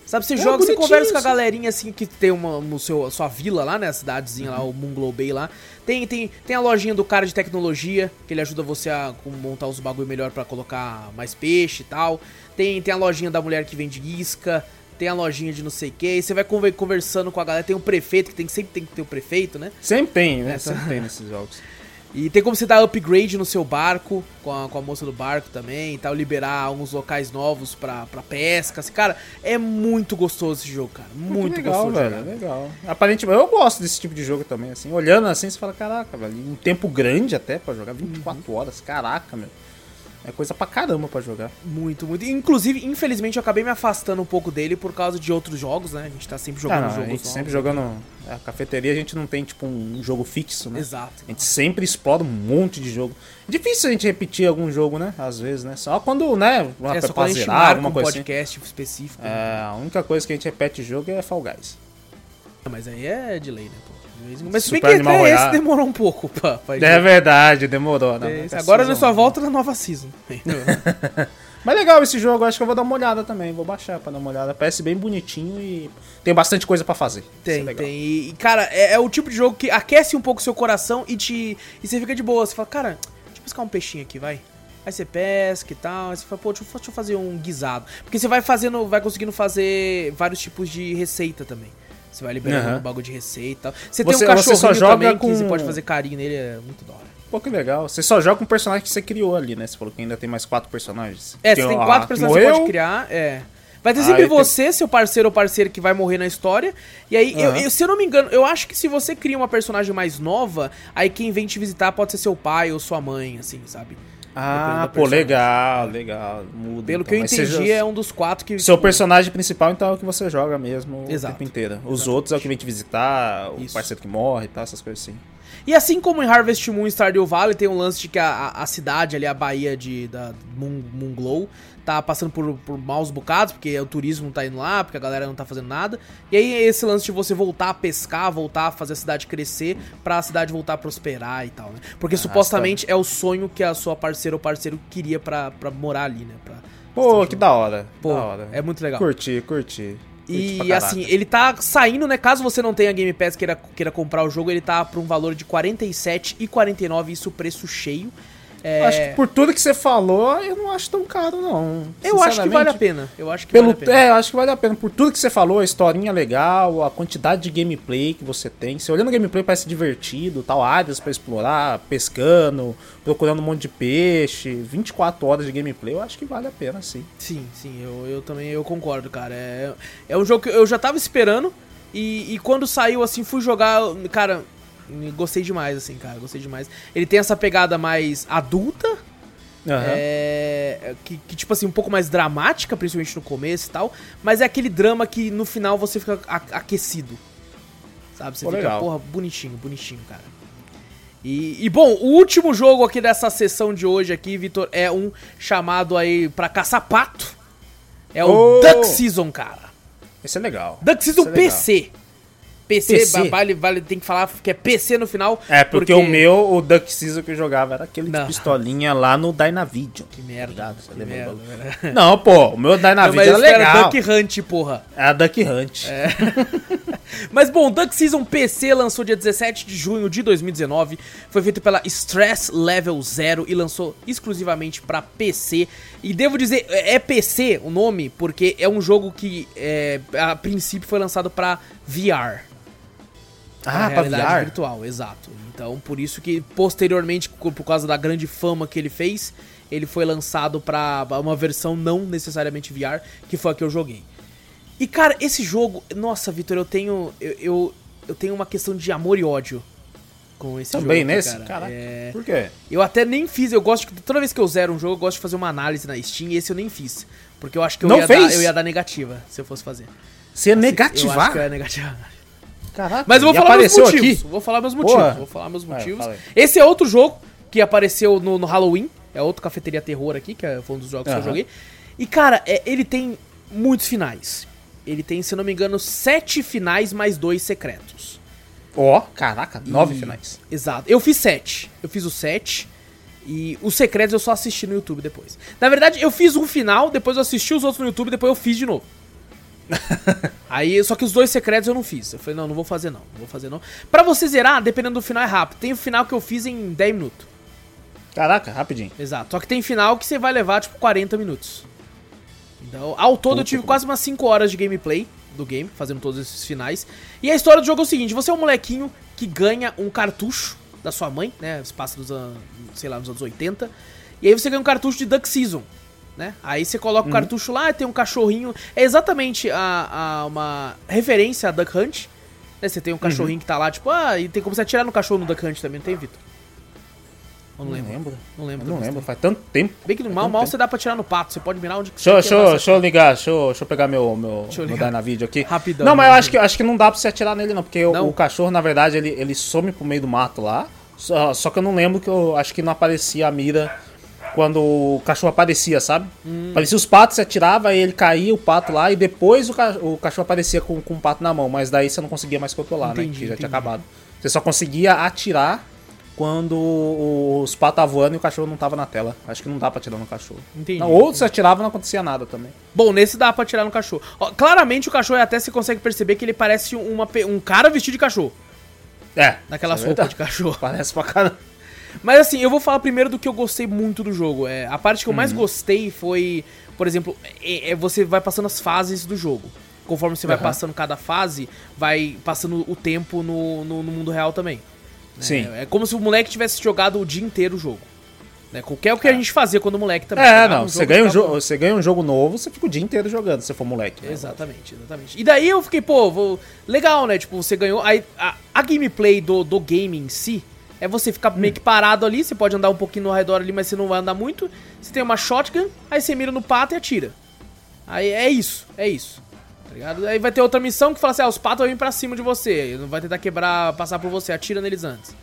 Sabe, você É, joga, você conversa com a galerinha assim que tem uma no seu sua vila lá, né, a cidadezinha lá, o Moonglow Bay lá. Tem, tem, tem a lojinha do cara de tecnologia, que ele ajuda você a montar os bagulho melhor pra colocar mais peixe e tal. Tem, tem a lojinha da mulher que vende isca, tem a lojinha de não sei o que. Você vai conver- conversando com a galera, tem o prefeito, que tem, sempre tem que ter o prefeito, né? Sempre tem, né? Essa- Sempre tem nesses jogos. E tem como você dar upgrade no seu barco, com a, com a moça do barco também e tal, liberar alguns locais novos pra, pra pesca. Assim, cara, é muito gostoso esse jogo, cara. Muito legal, gostoso. velho. jogar. Legal. Aparentemente, eu gosto desse tipo de jogo também, assim. Olhando assim, você fala, caraca, velho. Um tempo grande até pra jogar, 24 Uhum. horas. Caraca, meu. É coisa pra caramba pra jogar. Muito, muito. Inclusive, infelizmente, eu acabei me afastando um pouco dele por causa de outros jogos, né? A gente tá sempre jogando Ah, jogos a gente novos. sempre jogando. A cafeteria a gente não tem, tipo, um jogo fixo, né? Exato. A gente sempre explora um monte de jogo. Difícil a gente repetir algum jogo, né? Às vezes, né? Só quando, né? Uma É só quando a gente zerar, alguma um coisa assim. podcast específico. né? É, a única coisa que a gente repete jogo é Fall Guys. Mas aí é de lei, né, pô? Mas se bem Super que até esse demorou um pouco pra, pra É verdade, demorou, né? Esse- Agora nós só um. volta na nova season. Mas legal esse jogo, acho que eu vou dar uma olhada também. Vou baixar pra dar uma olhada. Parece bem bonitinho e tem bastante coisa pra fazer. Isso é Tem, tem. E, cara, é, é o tipo de jogo que aquece um pouco o seu coração e te. E você fica de boa. Você fala, cara, deixa eu pescar um peixinho aqui, vai. Aí você pesca e tal. Aí você fala, pô, deixa eu, deixa eu fazer um guisado. Porque você vai fazendo, vai conseguindo fazer vários tipos de receita também. Você vai liberando Aham. um bagulho de receita e tal. Você, Você- tem um você só joga também com- que você pode fazer carinho nele, é muito da hora. Pô, que legal. Você só joga com o personagem que você criou ali, né? Você falou que ainda tem mais quatro personagens. É, você tem quatro personagens que você pode criar, é. Vai ter Ah, sempre tem- você, seu parceiro ou parceira que vai morrer na história. E aí, eu- Aham. eu- se eu não me engano, eu acho que se você cria uma personagem mais nova, aí quem vem te visitar pode ser seu pai ou sua mãe, assim, sabe? Ah, pô, legal, legal. Muda. Pelo então. que eu Mas entendi, é um dos quatro que. Seu personagem principal, então, é o que você joga mesmo Exato. o tempo inteiro. Os Exatamente. outros é o que vem te visitar, o Isso. parceiro que morre e tal, essas coisas assim. E assim como em Harvest Moon e Stardew Valley, tem um lance de que a, a- a cidade ali, a baía de, da Moon, Moonglow, tá passando por, por maus bocados, porque o turismo não tá indo lá, porque a galera não tá fazendo nada. E aí esse lance de você voltar a pescar, voltar a fazer a cidade crescer, pra a cidade voltar a prosperar e tal, né? Porque supostamente é o sonho que a sua parceira ou parceiro queria pra, pra morar ali, né? Pra, Pô, que da hora. Pô, da hora. é muito legal. Curti, curti. E assim, ele tá saindo, né? Caso você não tenha Game Pass queira, queira comprar o jogo, ele tá por um valor de R$ 47,49, isso preço cheio. É, Acho que por tudo que você falou, eu não acho tão caro, não. eu acho que vale a pena. Eu acho que Pelo, vale a pena. é, eu acho que vale a pena. Por tudo que você falou, a historinha legal, a quantidade de gameplay que você tem. Você olhando o gameplay parece divertido, tal, áreas pra explorar, pescando, procurando um monte de peixe, 24 horas de gameplay, eu acho que vale a pena, sim. Sim, sim, eu, eu também eu concordo, cara. É, é um jogo que eu já tava esperando e, e quando saiu, assim, fui jogar, cara, gostei demais, assim, cara, gostei demais. Ele tem essa pegada mais adulta, Aham. é, que, que, tipo assim, um pouco mais dramática, principalmente no começo e tal, mas é aquele drama que no final você fica aquecido. Sabe? Você Pô, fica, legal. porra, bonitinho, bonitinho, cara. E, e, bom, o último jogo aqui dessa sessão de hoje aqui, Vitor, é um chamado aí pra caçar pato. É o Oh! Duck Season, cara. Esse é legal. Duck Season é legal. PC. PC, Vale, vale, tem que falar que é PC no final. É, porque, o meu, o Duck Season que eu jogava era aquele de pistolinha lá no Dynavision. Que merda. Você que merda, velho. Não, pô, o meu Dynavision era era legal. Duck Hunt, porra. Era Duck Hunt. Mas bom, Duck Season PC lançou dia 17 de junho de 2019. Foi feito pela Stress Level Zero e lançou exclusivamente pra PC. E devo dizer, é é PC o nome, porque é um jogo que é, a princípio foi lançado pra VR. Ah, pra realidade VR? virtual, exato. Então, por isso que posteriormente, por causa da grande fama que ele fez, ele foi lançado pra uma versão não necessariamente VR, que foi a que eu joguei. E cara, esse jogo, nossa, Vitor, eu tenho eu, eu, eu tenho uma questão de amor e ódio com esse Também jogo. aqui, nesse? cara. Caraca. É, Por quê? eu até nem fiz, eu gosto de, toda vez que eu zero um jogo, eu gosto de fazer uma análise na Steam, e esse eu nem fiz, porque eu acho que eu Não ia fez? dar, eu ia dar negativa se eu fosse fazer. Você ia Eu acho negativar? que eu ia negativar. Caraca. Mas eu vou falar meus motivos. aqui? Vou falar meus motivos. Porra. Vou falar meus Vai, motivos. aí. Esse é outro jogo que apareceu no, no Halloween. É outro cafeteria terror aqui, que é- foi um dos jogos que eu joguei. E, cara, é, ele tem muitos finais. Ele tem, se eu não me engano, sete finais mais dois secretos. Ó, caraca, nove E- finais. Exato. Eu fiz sete. Eu fiz os sete. E os secretos eu só assisti no YouTube depois. Na verdade, eu fiz um final, depois eu assisti os outros no YouTube, depois eu fiz de novo. Aí, só que os dois secretos eu não fiz. Eu falei, não, não vou fazer não, não vou fazer não. Pra você zerar, dependendo do final, é rápido. Tem o final que eu fiz em 10 minutos. Caraca, rapidinho. Exato. Só que tem final que você vai levar, tipo, 40 minutos. Então, ao todo eu tive Puta. quase umas 5 horas de gameplay do game, fazendo todos esses finais. E a história do jogo é o seguinte: você é um molequinho que ganha um cartucho da sua mãe, né? Se passa nos anos, sei lá, nos anos 80. E aí você ganha um cartucho de Duck Season. Né? Aí você coloca o cartucho lá, tem um cachorrinho. É exatamente a, a- uma referência a Duck Hunt. Né? Você tem um cachorrinho que tá lá, tipo, ah, e tem como você atirar no cachorro no Duck Hunt também, não tem, Vitor? Ou não, lembro. lembro. Não lembro. Não lembro, faz tanto tempo. Bem que no mal, mal tempo. você dá pra tirar no pato. Você pode mirar onde Deixa, você deixa, deixa eu ligar, deixa eu, deixa eu pegar meu, meu, Deixa eu meu ligar. Dynavid aqui. Rapidão, Não, mas eu acho que, acho que não dá pra você atirar nele não, porque o- Não? O, cachorro, na verdade, ele, ele some pro meio do mato lá. Só, só que eu não lembro que eu acho que não aparecia a mira quando o cachorro aparecia, sabe? Hum. Parecia os patos, você atirava, ele caía, o pato lá, e depois o, ca- o cachorro aparecia com, com o pato na mão, mas daí você não conseguia mais controlar, né? Entendi, Que já entendi. tinha acabado. Você só conseguia atirar quando os patos estavam voando e o cachorro não tava na tela. Acho que não dá pra atirar no cachorro. Entendi. Não, ou você atirava e não acontecia nada também. Bom, nesse dá pra tirar no cachorro. Ó, claramente o cachorro até se consegue perceber que ele parece uma, um cara vestido de cachorro. É. Naquelas é roupas de cachorro. Parece pra caramba. Mas assim, eu vou falar primeiro do que eu gostei muito do jogo. É, a parte que eu mais Uhum. gostei foi, por exemplo, é, é você vai passando as fases do jogo. Conforme você vai Aham. passando cada fase, vai passando o tempo no, no, no mundo real também. Sim. É, é como se o moleque tivesse jogado o dia inteiro o jogo. Né? Qualquer o que a gente fazia quando moleque também. É, não. um Você ganha, um jogo, você ganha um jogo novo, você fica o dia inteiro jogando, se for moleque. né? Exatamente, exatamente. E daí eu fiquei, pô, vou... legal, né? Tipo, você ganhou. Aí, a, a gameplay do, do game em si é você ficar meio que parado ali. Você pode andar um pouquinho no redor ali, mas você não vai andar muito. Você tem uma shotgun, aí você mira no pato e atira. Aí é isso, é isso. Tá ligado? Aí vai ter outra missão que fala assim: ah, os patos vão vir pra cima de você. Não vai tentar quebrar, passar por você, atira neles antes.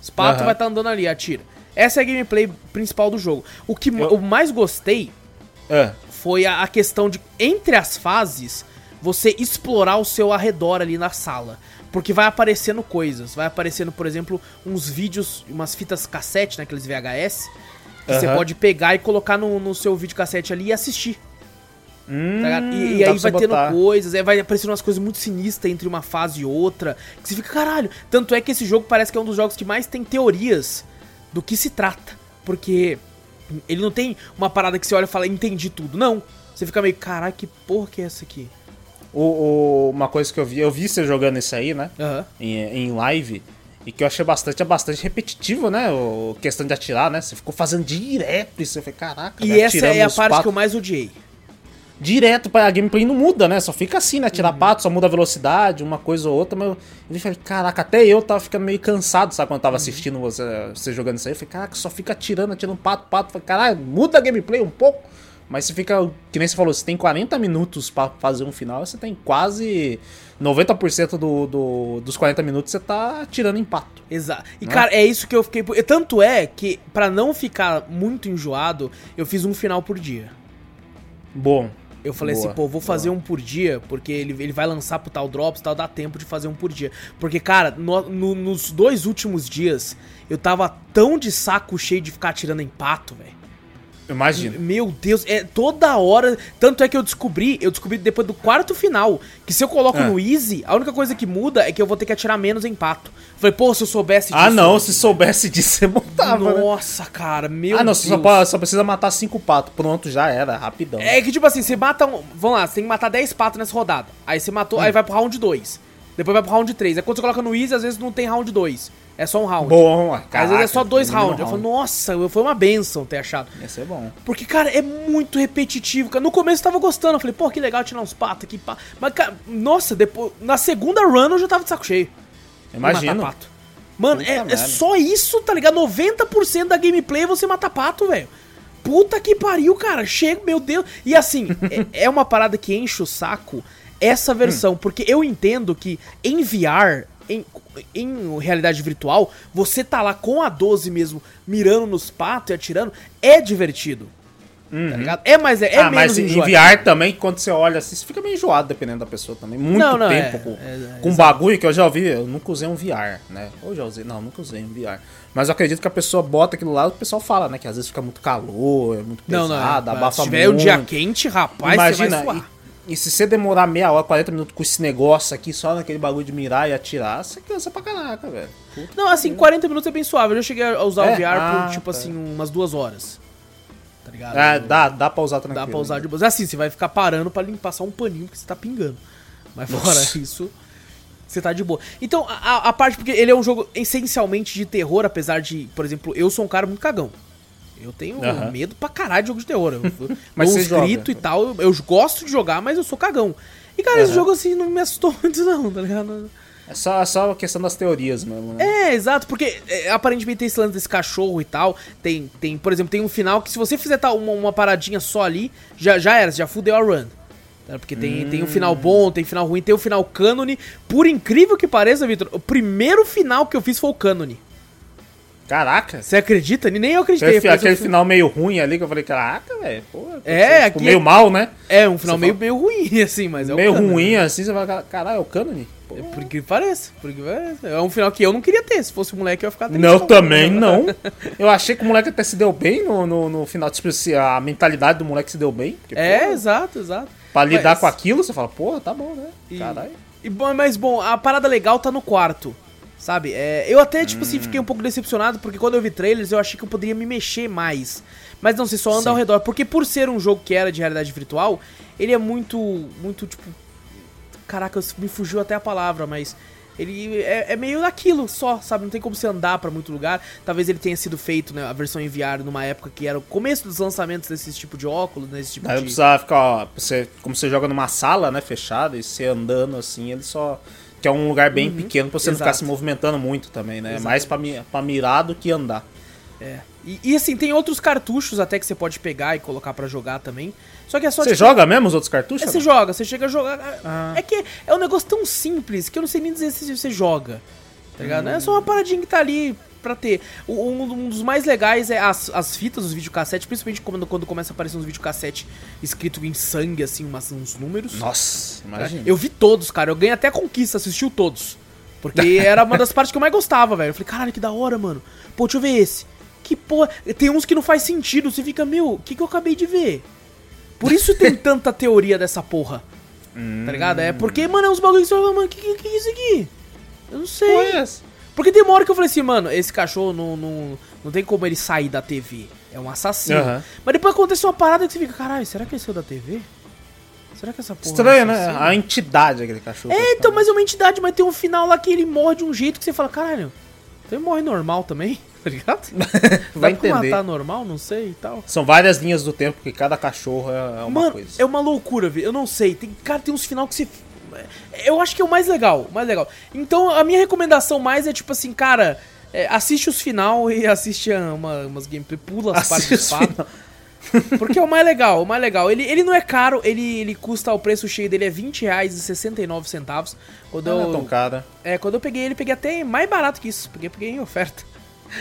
Os patos Aham. vai estar andando ali, atira. Essa é a gameplay principal do jogo. O que Eu- eu mais gostei É. foi a, a questão de, entre as fases, você explorar o seu arredor ali na sala. Porque vai aparecendo coisas. Vai aparecendo, por exemplo, uns vídeos, umas fitas cassete, né, aqueles VHS, que você Aham. pode pegar e colocar no, no seu videocassete ali e assistir. Hum, tá? E, e aí você vai tendo botar. coisas, vai aparecendo umas coisas muito sinistras entre uma fase e outra. Que você fica, caralho. Tanto é que esse jogo parece que é um dos jogos que mais tem teorias do que se trata. Porque ele não tem uma parada que você olha e fala, entendi tudo. Não. Você fica meio, caralho, que porra que é essa aqui? O, o- uma coisa que eu vi, eu vi você jogando isso aí, né? Aham. Em, em live. E que eu achei bastante, é bastante repetitivo, né? O questão de atirar, né? Você ficou fazendo direto isso. Eu falei, caraca. E velho, essa é a parte patos. que eu mais odiei. Direto, a gameplay não muda, né? Só fica assim, né? Uhum. Tirar pato, só muda a velocidade, uma coisa ou outra. Mas eu, eu falei, caraca, até eu tava ficando meio cansado, sabe? Quando eu tava Uhum. assistindo você, você jogando isso aí. Eu falei, caraca, só fica atirando, atirando pato, pato. Eu falei, caralho, muda a gameplay um pouco. Mas você fica, que nem você falou, você tem 40 minutos pra fazer um final, você tem quase 90% do, do, dos 40 minutos você tá atirando em pato. Exato. E, Né? cara, é isso que eu fiquei. Tanto é que, pra não ficar muito enjoado, eu fiz um final por dia. Bom. Eu falei Boa, assim, pô, vou fazer um por dia, porque ele, ele vai lançar pro tal Drops e tal, dá tempo de fazer um por dia. Porque, cara, no- no- nos dois últimos dias, eu tava tão de saco cheio de ficar atirando em pato, velho. Imagina. Meu Deus, é toda hora. Tanto é que eu descobri, eu descobri depois do quarto final, que se eu coloco É. no Easy, a única coisa que muda é que eu vou ter que atirar menos em pato. Falei, pô, se eu soubesse Ah, não, eu- se soubesse disso, você botava, né? Nossa, cara, meu Ah, não, Deus. você só, pode- só precisa matar cinco patos. Pronto, já era, rapidão. É que tipo assim, você mata um. Vamos lá, você tem que matar 10 patos nessa rodada. Aí você matou, Hum. aí vai pro round 2. Depois vai pro round 3. Aí quando você coloca no Easy, às vezes não tem round 2. É só um round. Bom, Às vezes é só dois rounds. rounds. Eu falo, nossa, foi uma benção ter achado. Ia ser bom. Porque, cara, é muito repetitivo. cara. No começo eu tava gostando. Eu falei, pô, que legal tirar uns patos aqui. Pá. Mas, cara, nossa, depois. Na segunda run eu já tava de saco cheio. pato. Mano, é, é só isso, tá ligado? 90% da gameplay é você matar pato, velho. Puta que pariu, cara. Chega, meu Deus. E assim, é, é uma parada que enche o saco essa versão. Porque eu entendo que em VR, em, em realidade virtual, você tá lá com a 12 mesmo, mirando nos patos e atirando, é divertido. Tá ligado? É, mas é, é ah, menos mas em enjoativo. VR também, quando você olha assim, você fica meio enjoado dependendo da pessoa também. Muito Não, não, tempo é, com, é, é, com bagulho que eu já ouvi. Eu nunca usei um VR, né? Ou já usei. Não, nunca usei um VR. Mas eu acredito que a pessoa bota aquilo lá, o pessoal fala, né? Que às vezes fica muito calor, é muito Não, pesado, não, é, abafa se tiver um muito. dia quente, rapaz, você Imagina, vai suar. e, e se você demorar meia hora, 40 minutos com esse negócio aqui, só naquele bagulho de mirar e atirar, você cansa pra caraca, velho. Não, assim, 40 minutos é bem suave. Eu cheguei a usar É? o VR Ah, por, tipo tá. assim, umas duas horas. Tá ligado? É, dá, dá pra usar tranquilo. Dá pra usar de boa. Assim, você vai ficar parando pra limpar só um paninho que você tá pingando. Mas fora Nossa. isso, você tá de boa. Então, a, a parte, porque ele é um jogo essencialmente de terror, apesar de, por exemplo, eu sou um cara muito cagão. Eu tenho Aham. medo pra caralho de jogo de terror. Eu, Mas joga? gritos e tal. Eu, gosto de jogar, mas eu sou cagão. E, cara, esse Aham. jogo, assim, não me assustou muito, não, tá ligado? É só, é só a questão das teorias mesmo, né? É, exato, porque é, aparentemente tem esse lance desse cachorro e tal. Tem, tem, por exemplo, tem um final que se você fizer tal, uma, uma paradinha só ali, já, já era, já fudeu a run. Tá? Porque tem, tem um final bom, tem final ruim, tem o final cânone. Por incrível que pareça, Vitor, o primeiro final que eu fiz foi o cânone. Caraca! Você acredita? Nem eu acreditei. Aquele, aquele o fi- final meio ruim ali que eu falei, caraca, velho. É, tipo, aqui- meio mal, né? É, um final meio, fala- meio ruim, assim, mas é o meio cânone. ruim assim, você fala, caralho, é o Cânone? Pô. É, Por que parece, por que parece. É um final que eu não queria ter. Se fosse um moleque, eu ia ficar triste. Não, também não. Eu achei que o moleque até se deu bem no, no, no final. Tipo, se a mentalidade do moleque se deu bem. Porque, É, pô, exato, exato. pra lidar mas- com aquilo, você fala, porra, tá bom, né? E- Caralho. E, mas bom, a parada legal tá no quarto. Sabe? É, eu até, tipo assim, fiquei um pouco decepcionado, porque quando eu vi trailers, eu achei que eu poderia me mexer mais. Mas não, você só anda Sim. ao redor. Porque por ser um jogo que era de realidade virtual, ele é muito. Muito, tipo. Caraca, me fugiu até a palavra, mas. Ele é, é meio daquilo só, sabe? Não tem como você andar pra muito lugar. Talvez ele tenha sido feito, né? A versão VR numa época que era o começo dos lançamentos desse tipo de óculos, desse tipo Aí de. precisava ficar, ó, você, como você joga numa sala, né, fechada, e você andando assim, ele só. Que é um lugar bem pequeno pra você não ficar Uhum. Exato. se movimentando muito também, né? É Exato. mais pra, pra mirar do que andar. É. E, e, assim, tem outros cartuchos até que você pode pegar e colocar pra jogar também. Só que é só Você tipo, joga mesmo os outros cartuchos? É, você joga, você chega a jogar. Ah. É que é um negócio tão simples que eu não sei nem dizer se você joga. Tá ligado? É só uma paradinha que tá ali pra ter. Um, um dos mais legais é as, as fitas, os videocassetes, principalmente quando, quando começa a aparecer uns videocassetes escrito em sangue, assim, umas, uns números. Nossa, imagina. Eu vi todos, cara. Eu ganhei até conquista, assistiu todos. Porque era uma das partes que eu mais gostava, velho. Eu falei, caralho, que da hora, mano. Pô, deixa eu ver esse. Que porra. Tem uns que não faz sentido. Você fica, meu, o que, que eu acabei de ver? Por isso tem tanta teoria dessa porra. Tá ligado? É porque, mano, é uns bagulhos que você fala, mano, o que, que, que é isso aqui? Eu não sei. Essa? Porque tem uma hora que eu falei assim, mano, esse cachorro não, não, não tem como ele sair da TV. É um assassino. Aham. Mas depois acontece uma parada que você fica, caralho, será que ele saiu da TV? Será que essa porra. é Estranho, né? assassino?" A entidade aquele cachorro. É, então, mas é uma entidade, mas tem um final lá que ele morre de um jeito que você fala, caralho, então ele morre normal também, tá ligado? Vai entender. matar normal, não sei e tal. São várias linhas do tempo, porque cada cachorro é é uma Mano, coisa. é uma loucura, velho. Eu não sei. Tem, cara, tem uns final que você. Eu acho que é o mais legal, o mais legal. Então, a minha recomendação mais é tipo assim, cara, é, assiste os final e assiste a uma, umas gameplay, pula as partes Assiste do os pato. final. Porque é o mais legal, o mais legal. Ele, ele não é caro, ele, ele custa, o preço cheio dele é 20 reais e 69 centavos. Quando Não eu, é tão cara. é, quando eu peguei ele, peguei até mais barato que isso. Peguei, peguei em oferta.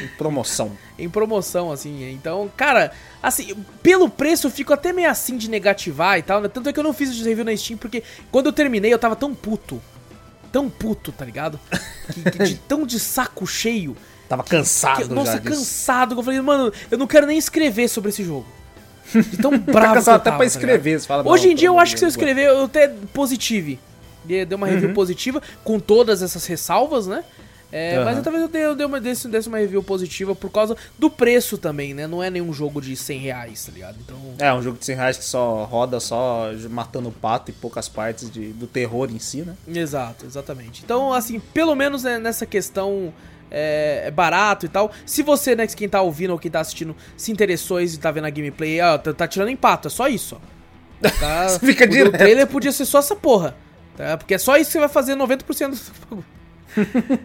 Em promoção. Em promoção, assim. Então, cara, assim, pelo preço eu fico até meio assim de negativar e tal, né? Tanto é que eu não fiz o review na Steam, porque quando eu terminei eu tava tão puto. Tão puto, tá ligado? Que, que de, tão de saco cheio. Tava que- cansado nossa, já disso. cansado. Que eu falei, mano, eu não quero nem escrever sobre esse jogo. De tão bravo. Tá que eu cansado até tava, pra tá ligado? escrever. Você fala, Hoje em dia eu acho que se eu escrever, eu até positive. Dei uma Uhum. review positiva, com todas essas ressalvas, né? É, Mas Aham. eu, talvez eu dê, eu dê uma, desse, desse uma review positiva por causa do preço também, né? Não é nenhum jogo de 100 reais, tá ligado? Então. É, um jogo de 100 reais que só roda só matando o pato e poucas partes de, do terror em si, né? Exato, exatamente. Então, assim, pelo menos né, nessa questão é, é barato e tal. Se você, né, quem tá ouvindo ou quem tá assistindo, se interessou e tá vendo a gameplay, ó, tá, tá tirando empato, é só isso, ó. Tá, Fica o direto. trailer podia ser só essa porra. Tá? Porque é só isso que você vai fazer 90% do bagulho.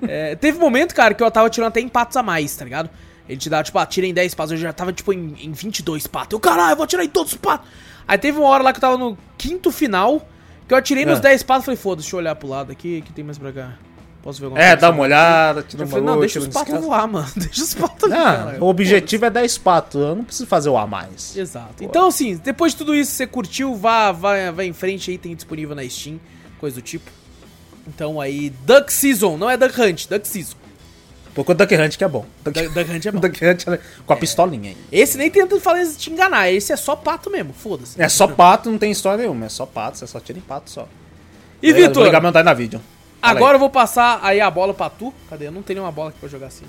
É, teve um momento, cara, que eu tava tirando até empatos a mais, tá ligado? Ele te dá, tipo, ah, tira em 10 patos. Eu já tava, tipo, em, em 22 patos. Eu, caralho, eu vou atirar em todos os patos. Aí teve uma hora lá que eu tava no quinto final, que eu atirei nos É. 10 patos. Falei, foda, deixa eu olhar pro lado aqui, que tem mais pra cá. Posso ver alguma É, coisa? dá uma olhada, tira uma falei, não, deixa os patos voar, mano. Deixa os patos caralho. o objetivo é 10 patos, eu não preciso fazer o a mais. Exato. Então, assim, depois de tudo isso, você curtiu, vá, vá, vá em frente aí, tem disponível na Steam, coisa do tipo. Então aí, Duck Season, não é Duck Hunt, Duck Season. Procura Duck Hunt que é bom. Duck, Duck, Duck Hunt é bom. Duck Hunt é- com a pistolinha aí. Esse nem tenta falar te enganar, esse é só pato mesmo, foda-se. É só pato, não tem história nenhuma, é só pato, você só tira em pato só. E Vou Vitor, ligar meu. Fala aí. agora eu vou passar aí a bola pra tu. Cadê? Eu não tenho nenhuma bola aqui pra jogar assim.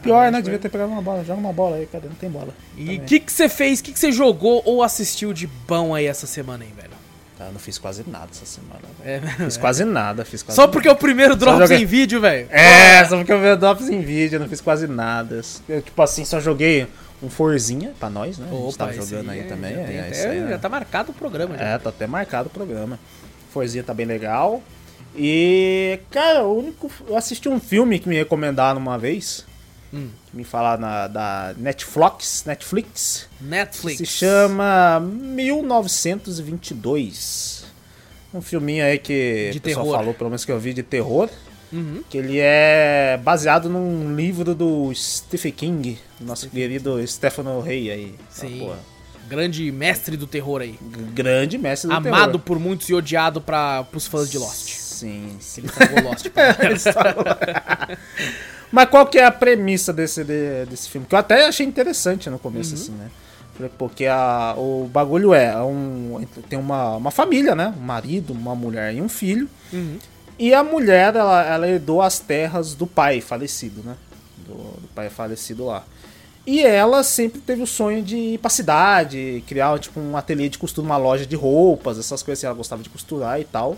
Pior, né? Devia ter pegado uma bola. Joga uma bola aí, cadê? Não tem bola. E o que que você fez, o que que você jogou ou assistiu de bom aí essa semana aí, velho? Eu não fiz quase nada essa semana. É, velho. Fiz quase nada, fiz quase Só porque é o primeiro Drops joguei- em vídeo, velho. É, só porque eu vi drops em vídeo, eu não fiz quase nada. Eu, tipo assim, só joguei um Forzinha pra nós, né? a gente tava jogando aí, é- também. Já, é, até- aí, né? já tá marcado o programa. já. É, tá até marcado o programa. Forzinha tá bem legal. E, cara, o único. Eu assisti um filme que me recomendaram uma vez. Hum. Me falaram na, da Netflix. Netflix. Netflix. Se chama 1922. Um filminho aí que De o pessoal terror. falou, pelo menos que eu vi, de terror. Uhum. Que ele é baseado num livro do Stephen King, nosso querido Stefano Rey aí. Sim. Grande mestre do terror aí. Grande mestre do Amado terror. por muitos e odiado para pros fãs de Lost. Sim, sim. Ele salvou Lost. Mas qual que é a premissa desse, de- desse filme? Que eu até achei interessante no começo, assim, né? Porque a, o bagulho é, um, tem uma, uma família, né? Um marido, uma mulher e um filho. Uhum. E a mulher, ela, ela herdou as terras do pai falecido, né? Do, do pai falecido lá. E ela sempre teve o sonho de ir pra cidade, criar tipo um ateliê de costura, uma loja de roupas, essas coisas assim, ela gostava de costurar e tal.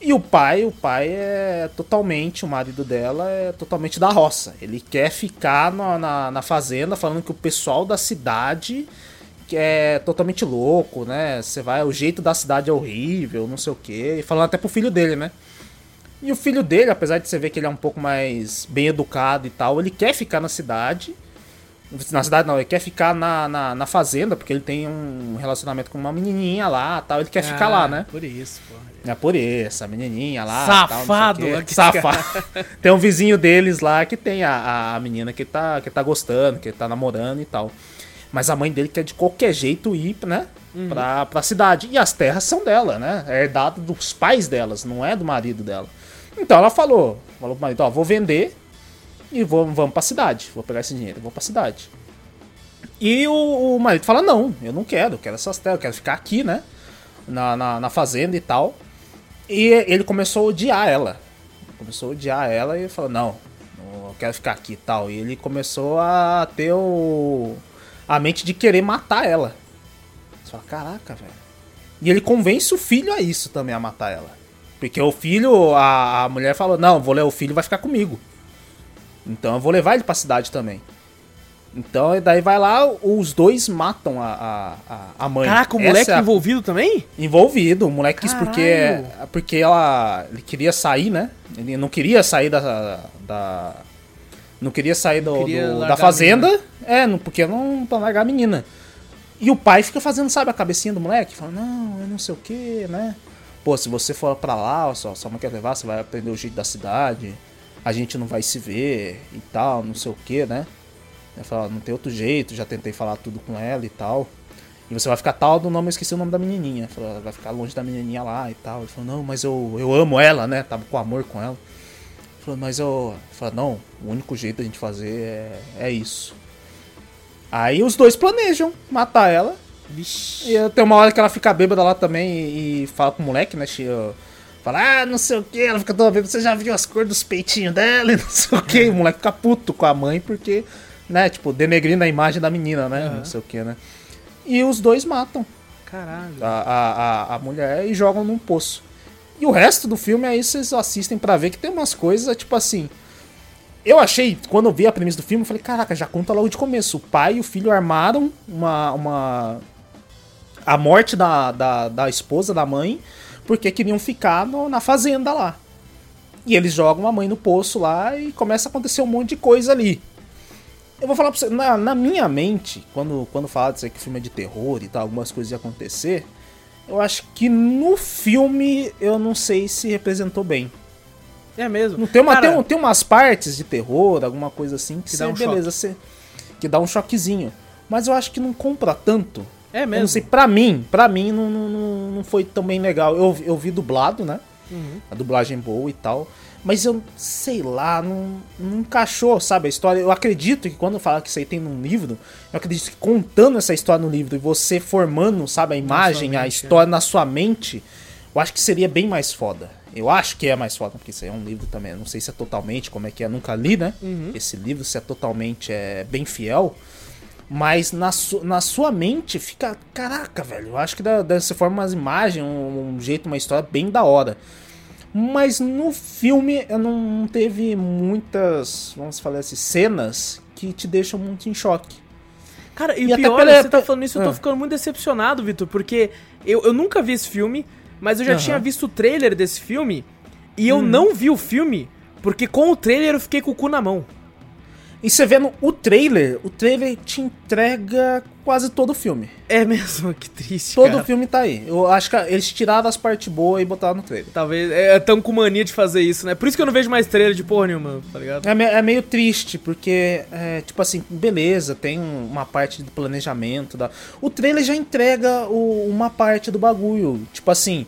E o pai, o pai é totalmente, o marido dela é totalmente da roça. Ele quer ficar na, na, na fazenda falando que o pessoal da cidade é totalmente louco, né? Você vai, o jeito da cidade é horrível, não sei o quê. E falando até pro filho dele, né? E o filho dele, apesar de você ver que ele é um pouco mais bem educado e tal, ele quer ficar na cidade. Na cidade não, ele quer ficar na, na, na fazenda, porque ele tem um relacionamento com uma menininha lá tal. Ele quer ficar Ah, lá, né? Por isso, pô. É por isso, a menininha lá. Safado, tal. Safado. tem um vizinho deles lá que tem a, a menina que tá, que tá gostando, que tá namorando e tal. Mas a mãe dele quer de qualquer jeito ir, né? Uhum. Pra, pra cidade. E as terras são dela, né? É herdado dos pais delas, não é do marido dela. Então ela falou, falou pro marido, ó, vou vender e vou, vamos pra cidade. Vou pegar esse dinheiro, vou pra cidade. E o, o marido fala, não, eu não quero, eu quero essas terras, eu quero ficar aqui, né? Na, na, na fazenda e tal. E ele começou a odiar ela. Começou a odiar ela e falou, não, eu quero ficar aqui e tal. E ele começou a ter o, a mente de querer matar ela. Você fala, caraca, velho. E ele convence o filho a isso também, a matar ela. Porque o filho, a, a mulher falou, não, vou levar o filho vai ficar comigo. Então eu vou levar ele pra cidade também. Então, daí vai lá, os dois matam a, a, a- mãe. Caraca, o moleque é a- envolvido também? envolvido. O moleque quis porque, Caralho. porque ela, ele queria sair, né? Ele não queria sair da. da não queria sair do, queria do- da fazenda. É, não, porque não pra largar a menina. E o pai fica fazendo, sabe, a cabecinha do moleque? Fala, não, eu não sei o que, né? Pô, se você for pra lá, só, sua mãe quer levar, você vai aprender o jeito da cidade. A gente não vai se ver e tal, não sei o que, né? Ele fala, não tem outro jeito, já tentei falar tudo com ela e tal. E você vai ficar tal do nome, eu esqueci o nome da menininha. Falou, vai ficar longe da menininha lá e tal. Ele falou, não, mas eu, eu amo ela, né? Tava com amor com ela. Falou, mas eu. Falou, não, o único jeito da gente fazer é, é isso. Aí os dois planejam matar ela. Vixe. E tem uma hora que ela fica bêbada lá também e, e fala com o moleque, né? Fala, ah, não sei o que, ela fica toda bêbada, você já viu as cores dos peitinhos dela e não sei o que. O moleque fica puto com a mãe porque, né, tipo, denegrindo a imagem da menina, né? Aham. Não sei o que, né? E os dois matam Caralho. a, a, a, mulher e jogam num poço. E o resto do filme aí vocês assistem pra ver que tem umas coisas, tipo assim. Eu achei, quando eu vi a premissa do filme, eu falei, caraca, já conta logo de começo. O pai e o filho armaram uma. uma a morte da, da, da esposa, da mãe, porque queriam ficar no- na fazenda lá. E eles jogam a mãe no poço lá e começa a acontecer um monte de coisa ali. Eu vou falar pra você, na, na minha mente, quando, quando fala disso aí que o filme é de terror e tal, algumas coisas iam acontecer, eu acho que no filme eu não sei se representou bem. É mesmo. Não tem, uma, Cara, tem, tem umas partes de terror, alguma coisa assim, que, Que dá um beleza, você, que dá um choquezinho. Mas eu acho que não compra tanto. É Eu mesmo. não sei, pra mim, pra mim não, não, não, foi tão bem legal. Eu, eu vi dublado, né? Uhum. A dublagem boa e tal. Mas eu sei lá, não, não encaixou, sabe, a história. Eu acredito que quando fala que isso aí tem num livro, eu acredito que contando essa história no livro e você formando, sabe, a imagem, a mente, história na sua mente, eu acho que seria bem mais foda. Eu acho que é mais foda, porque isso aí é um livro também. Eu não sei se é totalmente como é que é, nunca li, né? Esse livro, se é totalmente é, bem fiel. Mas na, su- na sua mente fica. Caraca, velho. Eu acho que dá, você forma umas imagens, um, um jeito, uma história bem da hora. Mas no filme eu não, teve muitas, vamos falar assim, cenas que te deixam muito em choque. Cara, e, E pior, pela- você tá falando isso, eu tô Ah. ficando muito decepcionado, Vitor, porque eu, eu nunca vi esse filme, mas eu já Aham. tinha visto o trailer desse filme E eu não vi o filme porque com o trailer eu fiquei com o cu na mão. E você vendo o trailer, o trailer te entrega quase todo o filme. É mesmo, que triste, Todo cara. o filme tá aí. Eu acho que eles tiraram as partes boas e botaram no trailer. Talvez, é tão com mania de fazer isso, né? Por isso que eu não vejo mais trailer de porra nenhuma, tá ligado? É, é meio triste, porque, é, tipo assim, beleza, tem um- uma parte do planejamento. Da... O trailer já entrega o- uma parte do bagulho. Tipo assim,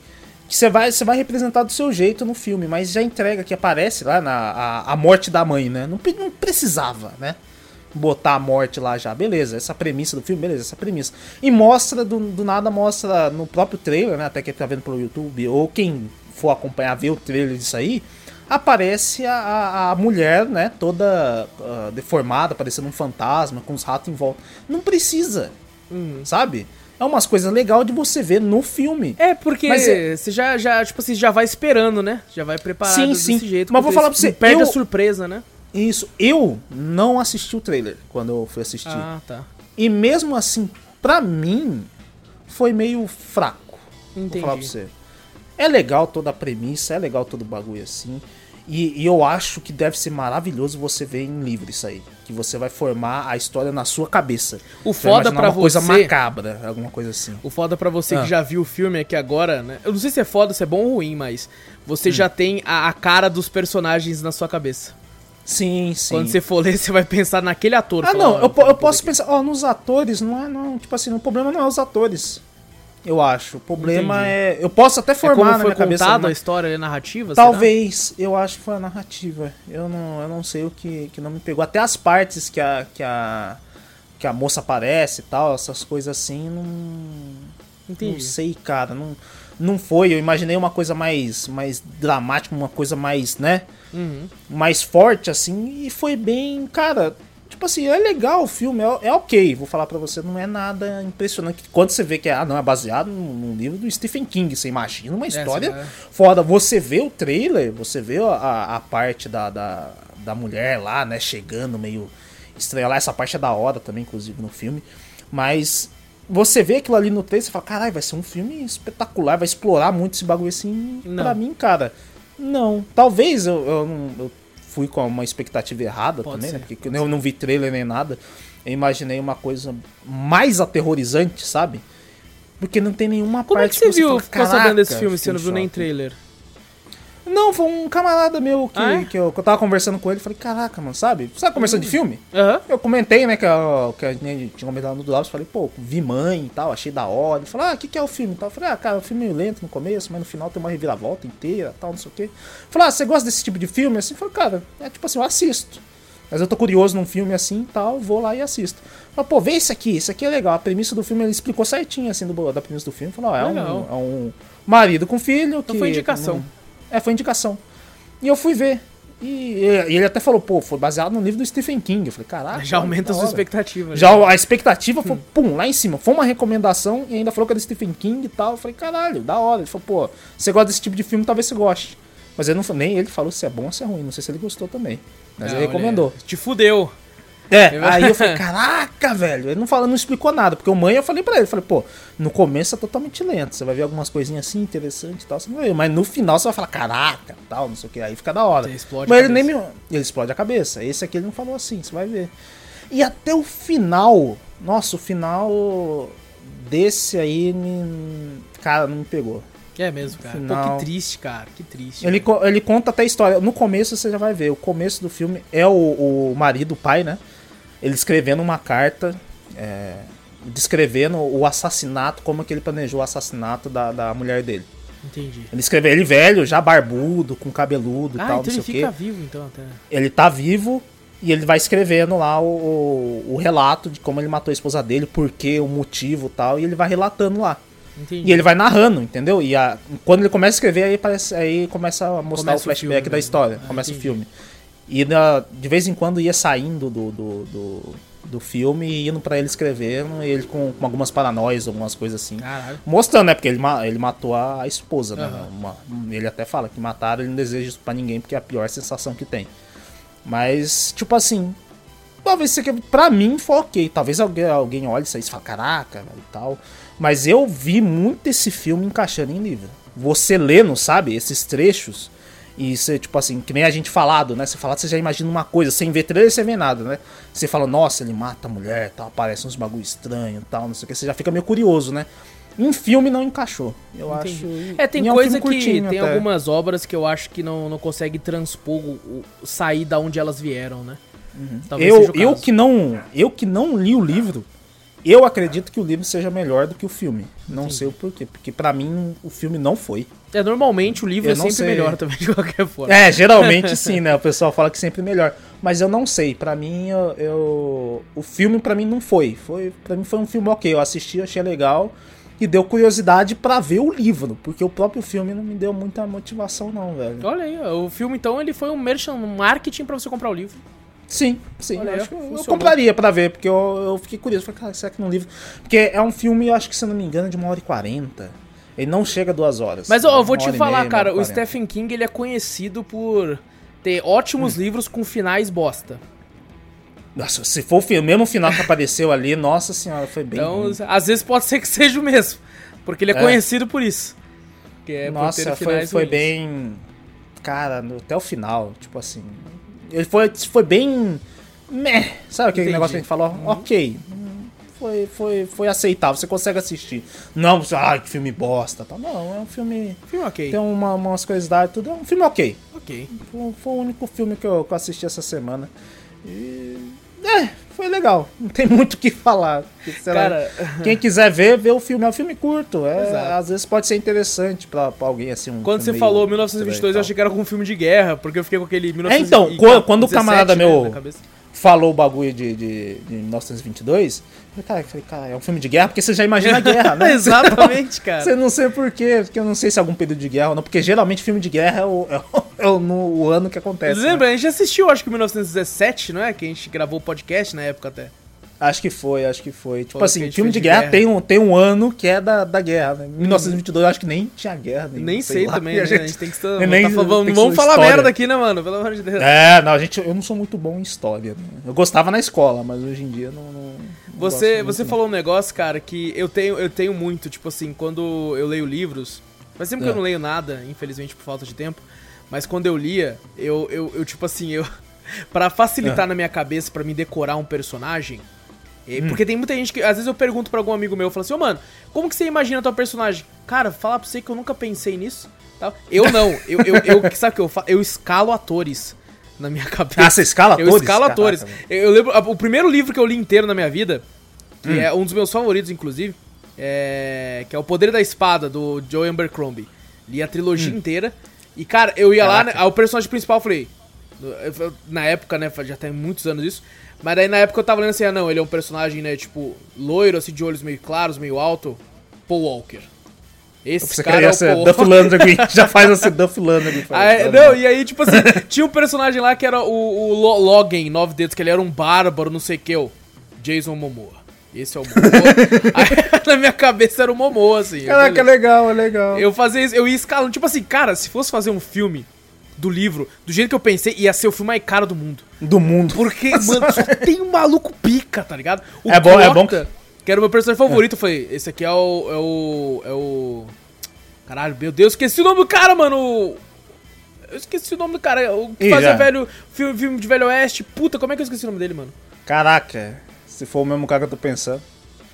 que você vai, você vai representar do seu jeito no filme, mas já entrega que aparece lá na, a, a morte da mãe, né? Não, não precisava, né? Botar a morte lá já, beleza, essa premissa do filme, beleza, essa premissa. E mostra, do, do nada, mostra no próprio trailer, né? Até quem tá vendo pelo YouTube, ou quem for acompanhar, ver o trailer disso aí, aparece a, a, mulher, né, toda ah, deformada, parecendo um fantasma, com os ratos em volta. Não precisa, sabe? É umas coisas legais de você ver no filme. É, porque Mas é- você já, já, tipo assim, já vai esperando, né? Já vai preparado Sim, desse sim. jeito. Mas vou falar pra você, Perde eu- a surpresa, né? Isso, eu não assisti o trailer quando eu fui assistir. Ah, tá. E mesmo assim, pra mim, foi meio fraco. Entendi. Vou falar pra você. É legal toda a premissa, é legal todo o bagulho assim. E, e eu acho que deve ser maravilhoso você ver em livro isso aí. Que você vai formar a história na sua cabeça. O Você foda pra uma coisa você- macabra, alguma coisa assim. O foda pra você Ah. que já viu o filme é que agora, né? Eu não sei se é foda, se é bom ou ruim, mas você Hum. já tem a, a cara dos personagens na sua cabeça. Sim, sim. Quando você for ler, você vai pensar naquele ator. Ah, falar, não, "Ó, eu, eu posso que- pensar, ó, nos atores, não é, não, tipo assim, o problema não é os atores. Eu acho. O problema Entendi. é. Eu posso até É como formar na minha cabeça. contado a uma- história, a narrativa? será? Talvez, eu acho que foi a narrativa. Eu não, eu não sei o que, que não me pegou. Até as partes que a, que a, que a moça aparece e tal, essas coisas assim, não. Entendi. Não sei, cara. Não, não foi. Eu imaginei uma coisa mais, mais dramática, uma coisa mais, né? Uhum. mais forte, assim, e foi bem, cara. Tipo assim, é legal o filme, é, é ok, vou falar pra você, não é nada impressionante. Quando você vê que é, ah, não, é baseado num, livro do Stephen King, você imagina uma história é. foda. Você vê o trailer, você vê a, a parte da, da, da mulher lá, né, chegando meio estranha lá, essa parte é da hora também, inclusive, no filme. Mas você vê aquilo ali no trailer, você fala, caralho, vai ser um filme espetacular, vai explorar muito esse bagulho assim. Não. Pra mim, cara, não. Talvez eu, eu, eu fui com uma expectativa errada Pode também, né? ser, Porque eu não vi trailer nem nada. Eu imaginei uma coisa mais aterrorizante, sabe? Porque não tem nenhuma Como é parte que você viu, fala, ficou sabendo desse "Caraca, filme você não viu nem em choque." trailer? Não, foi um camarada meu que, Ah, é? que, eu, que eu tava conversando com ele. Falei, caraca, mano, sabe? Sabe conversando de filme? Aham. Eu comentei, né, que a, que a gente tinha comentado no Drops, falei, pô, vi mãe e tal, achei da hora. Ele falou, ah, o que, que é o filme e tal? Eu falei, ah, cara, o filme é meio lento no começo, mas no final tem uma reviravolta inteira tal, não sei o quê. Falei, ah, você gosta desse tipo de filme? Assim, eu falei, cara, é tipo assim, eu assisto. Mas eu tô curioso num filme assim e tal, vou lá e assisto. Falei, pô, vê esse aqui, esse aqui é legal. A premissa do filme, ele explicou certinho, assim, do, da premissa do filme. Falou, ó, é um, é um marido com filho que... Então foi indicação. não- É, foi indicação. E eu fui ver. E, e ele até falou, pô, foi baseado no livro do Stephen King. Eu falei, caraca. Já aumenta da a sua hora. expectativa. Já né? a expectativa foi, pum, lá em cima. Foi uma recomendação e ainda falou que era Stephen King e tal. Eu falei, caralho, da hora. Ele falou, pô, você gosta desse tipo de filme, talvez você goste. Mas ele não, nem ele falou se é bom ou se é ruim. Não sei se ele gostou também. Mas Ah, ele olha, recomendou. Te fudeu. É, aí eu falei, caraca, velho. Ele não, fala, não explicou nada. Porque o mãe eu falei pra ele, falei, pô, no começo é totalmente lento. Você vai ver algumas coisinhas assim interessantes e tal. Você não vai ver. Mas no final você vai falar, caraca, tal, não sei o que. Aí fica da hora. Você explode Mas a ele nem me. Ele explode a cabeça. Esse aqui ele não falou assim, você vai ver. E até o final. Nossa, o final desse aí me. Cara, não me pegou. É mesmo, cara. Pô, que triste, cara. Que triste. Ele, co- ele conta até a história. No começo você já vai ver. O começo do filme é o, o marido, o pai, né? Ele escrevendo uma carta. é, descrevendo o assassinato, como que ele planejou o assassinato da, da mulher dele. Entendi. Ele escreveu ele velho, já barbudo, com cabeludo e Ah, tal, então não ele sei o quê. fica vivo, então, até. Ele tá vivo e ele vai escrevendo lá o, o, o relato de como ele matou a esposa dele, por quê, o motivo e tal, e ele vai relatando lá. Entendi. E ele vai narrando, entendeu? E a- quando ele começa a escrever, aí, parece, aí começa a mostrar Começa o o flashback filme da mesmo. história. Ah, começa entendi. o filme. E na- de vez em quando ia saindo do, do, do, do filme e indo pra ele escrevendo, ele com, com algumas paranoias, algumas coisas assim. Caralho. Mostrando, né? Porque ele, ele matou a, esposa, né? Aham. Uma- ele até fala que mataram, ele não deseja isso pra ninguém, porque é a pior sensação que tem. Mas, tipo assim, talvez isso aqui, pra mim, foi ok. Talvez alguém, alguém olhe isso aí e fale, caraca, velho, e tal. Mas eu vi muito esse filme encaixando em livro. Você lendo, sabe, esses trechos, E você, tipo assim, que nem a gente falado, né? Você falado, você já imagina uma coisa, sem ver trailer, você vê nada, né? Você fala, nossa, ele mata a mulher, tal, aparece uns bagulho estranho tal, não sei o que, você já fica meio curioso, né? Em filme não encaixou. Eu Entendi. acho. É, tem e um coisa que. Tem até. algumas obras que eu acho que não, não consegue transpor, o, o- sair da onde elas vieram, né? Talvez Eu, seja o eu que não, eu que não li o livro, eu acredito que o livro seja melhor do que o filme. Não sei o porquê, porque pra mim o filme não foi. É, normalmente o livro Eu é sempre sei. melhor também, de qualquer forma. É, geralmente sim, né? O pessoal fala que sempre melhor. Mas eu não sei, pra mim eu, eu- o filme pra mim não foi. Foi para mim foi um filme OK, eu assisti, achei legal e deu curiosidade pra ver o livro, porque o próprio filme não me deu muita motivação não, velho. Olha aí, o filme então ele foi um merchan, um marketing pra você comprar o livro. Sim, sim. Olha eu aí, acho que eu, compraria pra ver, porque eu, fiquei curioso. Falei, cara, será que no livro. Porque é um filme, eu acho que se eu não me engano, de uma hora e quarenta. Ele não chega a duas horas. Mas ó, É eu vou te falar, meia, cara, o. Stephen King ele é conhecido por ter ótimos Hum. livros com finais bosta. Nossa, se for o mesmo final que apareceu ali, nossa senhora, foi bem. Então, ruim. às vezes pode ser que seja o mesmo. Porque ele é, É. conhecido por isso. Que é por nossa, ter foi, foi bem. Cara, até o final, tipo assim. Ele foi, foi bem. Meh, sabe aquele Entendi. negócio que a gente falou? Ok. hum, Foi, foi, foi aceitável, você consegue assistir. Não, ai, que filme bosta. Tal. Não, é um filme. Filme ok. Tem uma, umas curiosidades, tudo. É um filme ok. Ok. Foi, foi o único filme que eu, que eu assisti essa semana. E. É, foi legal. Não tem muito o que falar. Cara, Quem quiser ver, vê o filme. É um filme curto. É, às vezes pode ser interessante pra, pra alguém assim. Um quando você falou meio 1922, estranho e eu achei que era com um filme de guerra, porque eu fiquei com aquele É, então, 1917, quando o camarada né, meu-. Falou o bagulho de, de, de 1922. Eu falei, cara, eu falei, cara, é um filme de guerra porque você já imagina a guerra, né? Exatamente, cara. Você não sei porquê, porque eu não sei se é algum período de guerra ou não, porque geralmente filme de guerra é o, é o, é o- no, o ano que acontece. né? Lembra, a gente assistiu, acho que 1917, não é? Que a gente gravou o podcast na época até. Acho que foi, acho que foi. Tipo que assim, gente filme de de guerra, guerra. Tem, um, tem um ano que é da, da guerra, né? 1922 eu acho que nem tinha guerra. Nem, Nem sei lá, também, né? a A gente- gente tem que estar. nem- tá falando- tem que Vamos falar história. merda aqui, né, mano? Pelo amor de Deus. É, não, a gente, eu não sou muito bom em história. né? Eu gostava na escola, mas hoje em dia não. não- não Você, você falou um negócio, cara, que eu tenho, eu tenho muito, tipo assim, quando eu leio livros. Faz tempo que É. eu não leio nada, infelizmente por falta de tempo. Mas quando eu lia, eu, eu, eu tipo assim, eu. Pra facilitar É. na minha cabeça, pra me decorar um personagem. Hum. e- Porque tem muita gente que. Às vezes eu pergunto pra algum amigo meu, eu falo assim, ô mano, como que você imagina teu personagem? Cara, falar pra você que eu nunca pensei nisso. tal. Eu não. Eu, eu, eu, sabe o que eu faço? Eu escalo atores na minha cabeça. Ah, você escala Eu atores? escalo Caraca, atores. Eu, eu lembro, o primeiro livro que eu li inteiro na minha vida, que Hum. é um dos meus favoritos, inclusive, é, que é O Poder da Espada, do Joe Abercrombie. Li a trilogia inteira. E, cara, eu ia lá, né, Hum. Caraca. o personagem principal, eu falei... eu- eu- Na época, né, já tem muitos anos isso. Mas daí na época eu tava lendo assim, ah não, ele é um personagem, né, tipo, loiro, assim, de olhos meio claros, meio alto. Paul Walker. Esse cara é o ser Paul Duff. Landry, já faz assim, Duff Landry. Ah, é, não, e aí, tipo assim, tinha um personagem lá que era o, o Lo- Logan, nove dedos, que ele era um bárbaro, não sei o que, o Jason Momoa. Esse é o Momoa. aí, na minha cabeça era o Momoa, assim. Caraca, é legal, é legal. Eu fazia isso, eu ia escalando, tipo assim, cara, se fosse fazer um filme do livro, do jeito que eu pensei, ia ser o filme mais caro do mundo. Do mundo. Porque, mano, só tem um maluco pica, tá ligado? O É bom- é bom que era o meu personagem favorito, eu falei, esse aqui é o. É o. É o. Caralho, meu Deus, esqueci o nome do cara, mano! Eu esqueci o nome do cara, o que fazia já. velho, filme, filme de Velho Oeste. Puta, como é que eu esqueci o nome dele, mano? Caraca, se for o mesmo cara que eu tô pensando.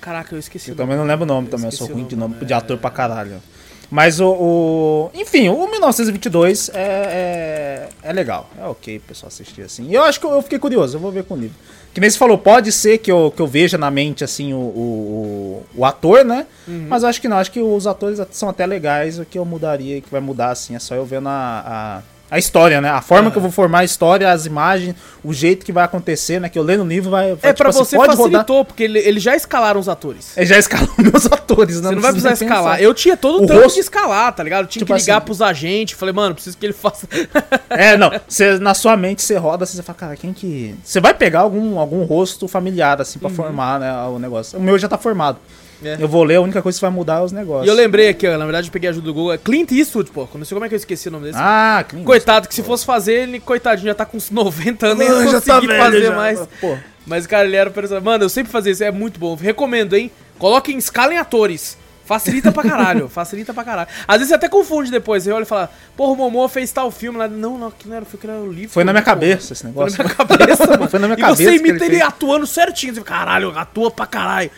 Caraca, eu esqueci Eu o nome. também não lembro o nome Eu também, eu sou ruim de nome, nome, é. de ator pra caralho. Mas o. o- enfim, o 1922 é, é, é legal. É ok o pessoal assistir assim. E eu acho que eu, eu fiquei curioso, eu vou ver com o livro. Que nem você falou, pode ser que eu, que eu veja na mente assim o, o, o- o ator, né? Uhum. Mas eu acho que não, acho que os atores são até legais. O que eu mudaria, que vai mudar assim, é só eu vendo a. a a história, né? A forma que eu vou formar a história, as imagens, o jeito que vai acontecer, né? Que eu lendo o livro vai. vai É, pra tipo assim, você pode rodar. facilitou, porque ele- eles já escalaram os atores. Ele já escalou meus atores, né? Você não vai precisa precisar escalar. pensar. Eu tinha todo o, O trampo rosto- de escalar, tá ligado? Eu tinha Tipo que ligar assim- pros agentes. Falei, mano, preciso que ele faça. É, não. Você, na sua mente você roda você fala, cara, quem que. Você vai pegar algum, algum rosto familiar, assim, pra formar, né, o negócio. O meu já tá formado. É. Eu vou ler, a única coisa que vai mudar é os negócios. E eu lembrei aqui, ó, na verdade eu peguei a ajuda do Google. É Clint Eastwood, pô. Eu sei como é que eu esqueci o nome desse. Ah, que lindo. Coitado, que se fosse fazer, ele, coitadinho, já tá com uns 90 anos, nem Ah, já tá velho fazer já. mais. Pô, Mas, cara, ele era o personagem. Mano, eu sempre fazia isso, é muito bom. Recomendo, hein? Coloquem, escalem atores. Facilita pra caralho, facilita pra caralho. Às vezes você até confunde depois, você olha e fala, porra, o Momô fez tal filme lá. Não, não, aqui não era, foi, que era o livro. Foi na minha porra. cabeça esse Foi negócio. na minha cabeça, mano. Foi na minha e cabeça você que imita ele ele, atuando certinho. Você fica, caralho, atua pra caralho.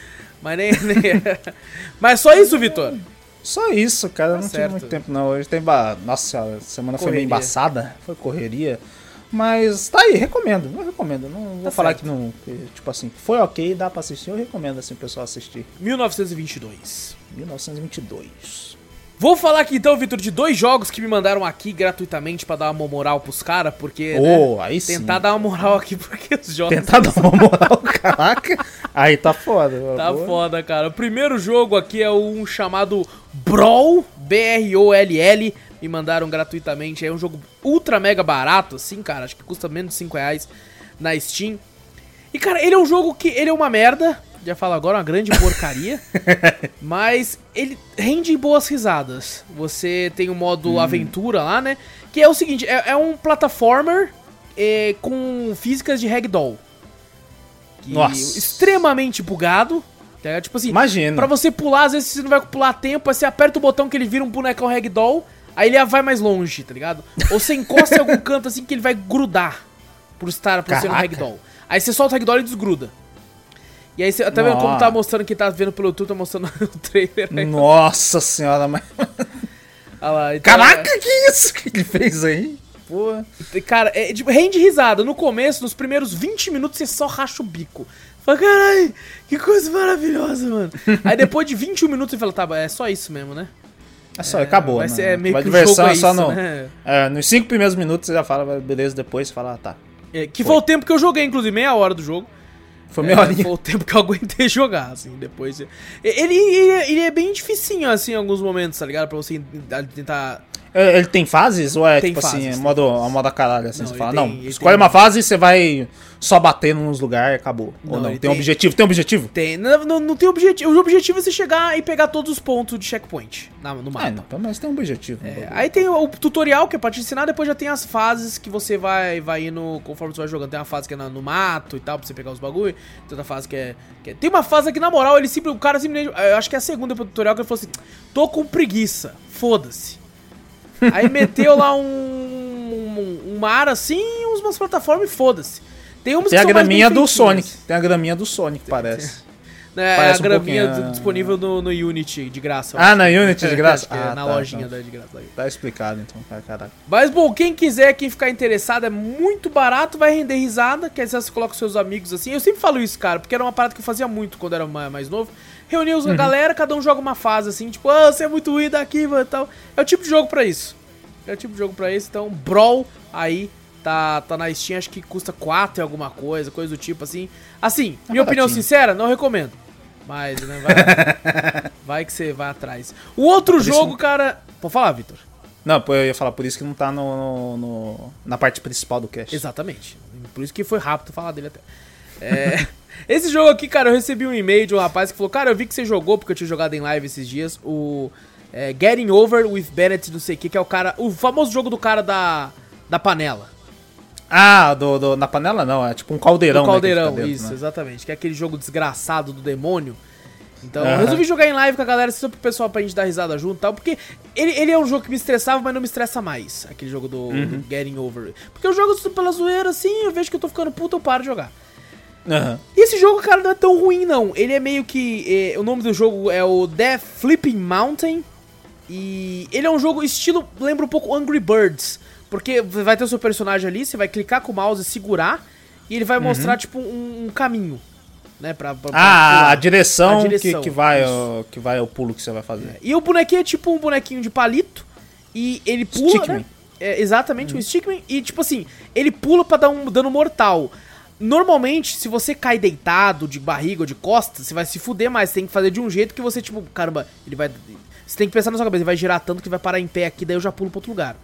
Mas nem. nem... Mas só isso, Vitor. Só isso, cara. Tá não certo. tive muito tempo, não. Hoje tem. Ba... Nossa, a semana foi Correria. meio embaçada. Foi correria. Mas tá aí, recomendo. Eu recomendo. Não vou Tá falar certo. que não. que, tipo assim, foi ok, dá pra assistir. Eu recomendo assim o pessoal assistir. 1922. 1922. Vou falar aqui então, Vitor, de dois jogos que me mandaram aqui gratuitamente pra dar uma moral pros caras, porque. né, Oh, aí sim. tentar dar uma moral aqui, porque os jogos. Tentar dar uma moral, caraca. Aí tá foda. Tá Boa. foda, cara. O primeiro jogo aqui é um chamado Brawl, B-R-O-L-L. Me mandaram gratuitamente. É um jogo ultra mega barato, assim, cara. Acho que custa menos de 5 reais na Steam. E, cara, ele é um jogo que. Ele é uma merda. Já falo agora, uma grande porcaria. mas ele rende boas risadas. Você tem o modo aventura lá, né? Que é o seguinte: é, é um plataformer eh, com físicas de ragdoll. Que Nossa. Extremamente bugado. tá? Tipo assim, Imagina. Pra você pular, às vezes você não vai pular tempo, aí você aperta o botão que ele vira um bonecão ragdoll, aí ele vai mais longe, tá ligado? Ou você encosta em algum canto assim que ele vai grudar por estar por ser um ragdoll. Aí você solta o ragdoll e desgruda. E aí você tá vendo como tá mostrando quem tá vendo pelo YouTube, tá mostrando o trailer aí. Nossa senhora, mas. Olha lá, então, Caraca, que isso que ele fez aí? Pô. é, Cara, é, tipo, rende risada. No começo, nos primeiros 20 minutos, você só racha o bico. Fala, caralho, que coisa maravilhosa, mano. aí depois de 21 minutos você fala, tá, é só isso mesmo, né? É só, acabou. Vai né? ser meio que o diversão jogo é só isso, no. né? É, nos cinco primeiros minutos você já fala, beleza, depois você fala, ah, tá. É, que foi. o tempo que eu joguei, inclusive, meia hora do jogo. Foi meia É, horinha. Foi o tempo que eu aguentei jogar, assim, depois... Ele, ele, ele é bem dificinho, assim, em alguns momentos, tá ligado? Pra você tentar... É, Ele tem fases ou é Tem tipo fases, assim, modo, a moda caralho, assim, Não, você fala, tem- não, escolhe tem- uma fase e você vai só batendo nos lugares e acabou. Não, ou não, tem um tem- objetivo, tem objetivo? Tem, não, não, não tem objetivo. O objetivo é você chegar e pegar todos os pontos de checkpoint na- no mapa. Ah, não, pelo menos tem um objetivo. É, aí tem o, o tutorial que é pra te ensinar, depois já tem as fases que você vai, vai indo conforme você vai jogando. Tem uma fase que é na- no mato e tal, pra você pegar os bagulho. Tem outra fase que é, que é- Tem uma fase que, na moral, ele sempre. O cara simplesmente. Eu acho que é a segunda pro tutorial que ele falou assim: tô com preguiça, foda-se. Aí meteu lá um, um, um mar assim, umas plataformas e foda-se. Tem umas Tem a graminha do. Sonic. Tem a graminha do Sonic, parece. É, Parece a graminha disponível no, no Unity de graça. Ah, na Unity de graça? É Ah, na tá, lojinha então. da de graça. Tá explicado então, cara, caraca. Mas bom, quem quiser, quem ficar interessado, é muito barato, vai render risada. Quer dizer, você coloca os seus amigos assim. Eu sempre falo isso, cara, porque era uma parada que eu fazia muito quando era ma- mais novo. Reunia Uhum. os a galera, cada um joga uma fase assim, tipo, ah, você é muito ruim daqui, mano, tal. É o tipo de jogo pra isso. É o tipo de jogo pra isso. Então, Brawl aí tá, tá na Steam, acho que custa 4 e alguma coisa, coisa do tipo assim. Assim, Tá minha opinião sincera, não recomendo. Mas, né, vai, vai que você vai atrás. O outro Por jogo, cara. Pode falar, Vitor. Não, eu ia falar por isso que não tá no, no- no- na parte principal do cast. Exatamente. Por isso que foi rápido falar dele até. É, esse jogo aqui, cara, eu recebi um e-mail de um rapaz que falou: Cara, eu vi que você jogou, porque eu tinha jogado em live esses dias, o é, Getting Over with Bennett, não sei o que, que é o cara. O famoso jogo do cara da, da panela. Ah, do, do- na panela não, é tipo um caldeirão. né, caldeirão, que fica dentro, isso, né? exatamente. Que é aquele jogo desgraçado do demônio. Então, Aham. eu resolvi jogar em live com a galera, só pro pessoal pra gente dar risada junto e tal, porque ele, ele é um jogo que me estressava, mas não me estressa mais, aquele jogo do, Uhum. do Getting Over. Porque eu jogo pela zoeira assim, eu vejo que eu tô ficando puto, eu paro de jogar. Aham. E esse jogo, cara, não é tão ruim, não. Ele é meio que. eh, o nome do jogo é o The Flipping Mountain. E ele é um jogo estilo. Lembra um pouco Angry Birds. Porque vai ter o seu personagem ali, você vai clicar com o mouse e segurar. E ele vai mostrar, tipo, um, um caminho. Né? Pra, pra- pra Uhum. Ah, a direção, A direção, que, que, vai, o, que vai o pulo que você vai fazer. E o bonequinho é tipo um bonequinho de palito. E ele pula. Stickman. Né? É, exatamente, um Stickman. E tipo assim, ele pula pra dar um dano mortal. Normalmente, se você cai deitado, de barriga ou de costas, você vai se fuder mais. Você tem que fazer de um jeito que você, tipo, caramba, ele vai. Você tem que pensar na sua cabeça, ele vai girar tanto que vai parar em pé aqui, daí eu já pulo pra outro lugar.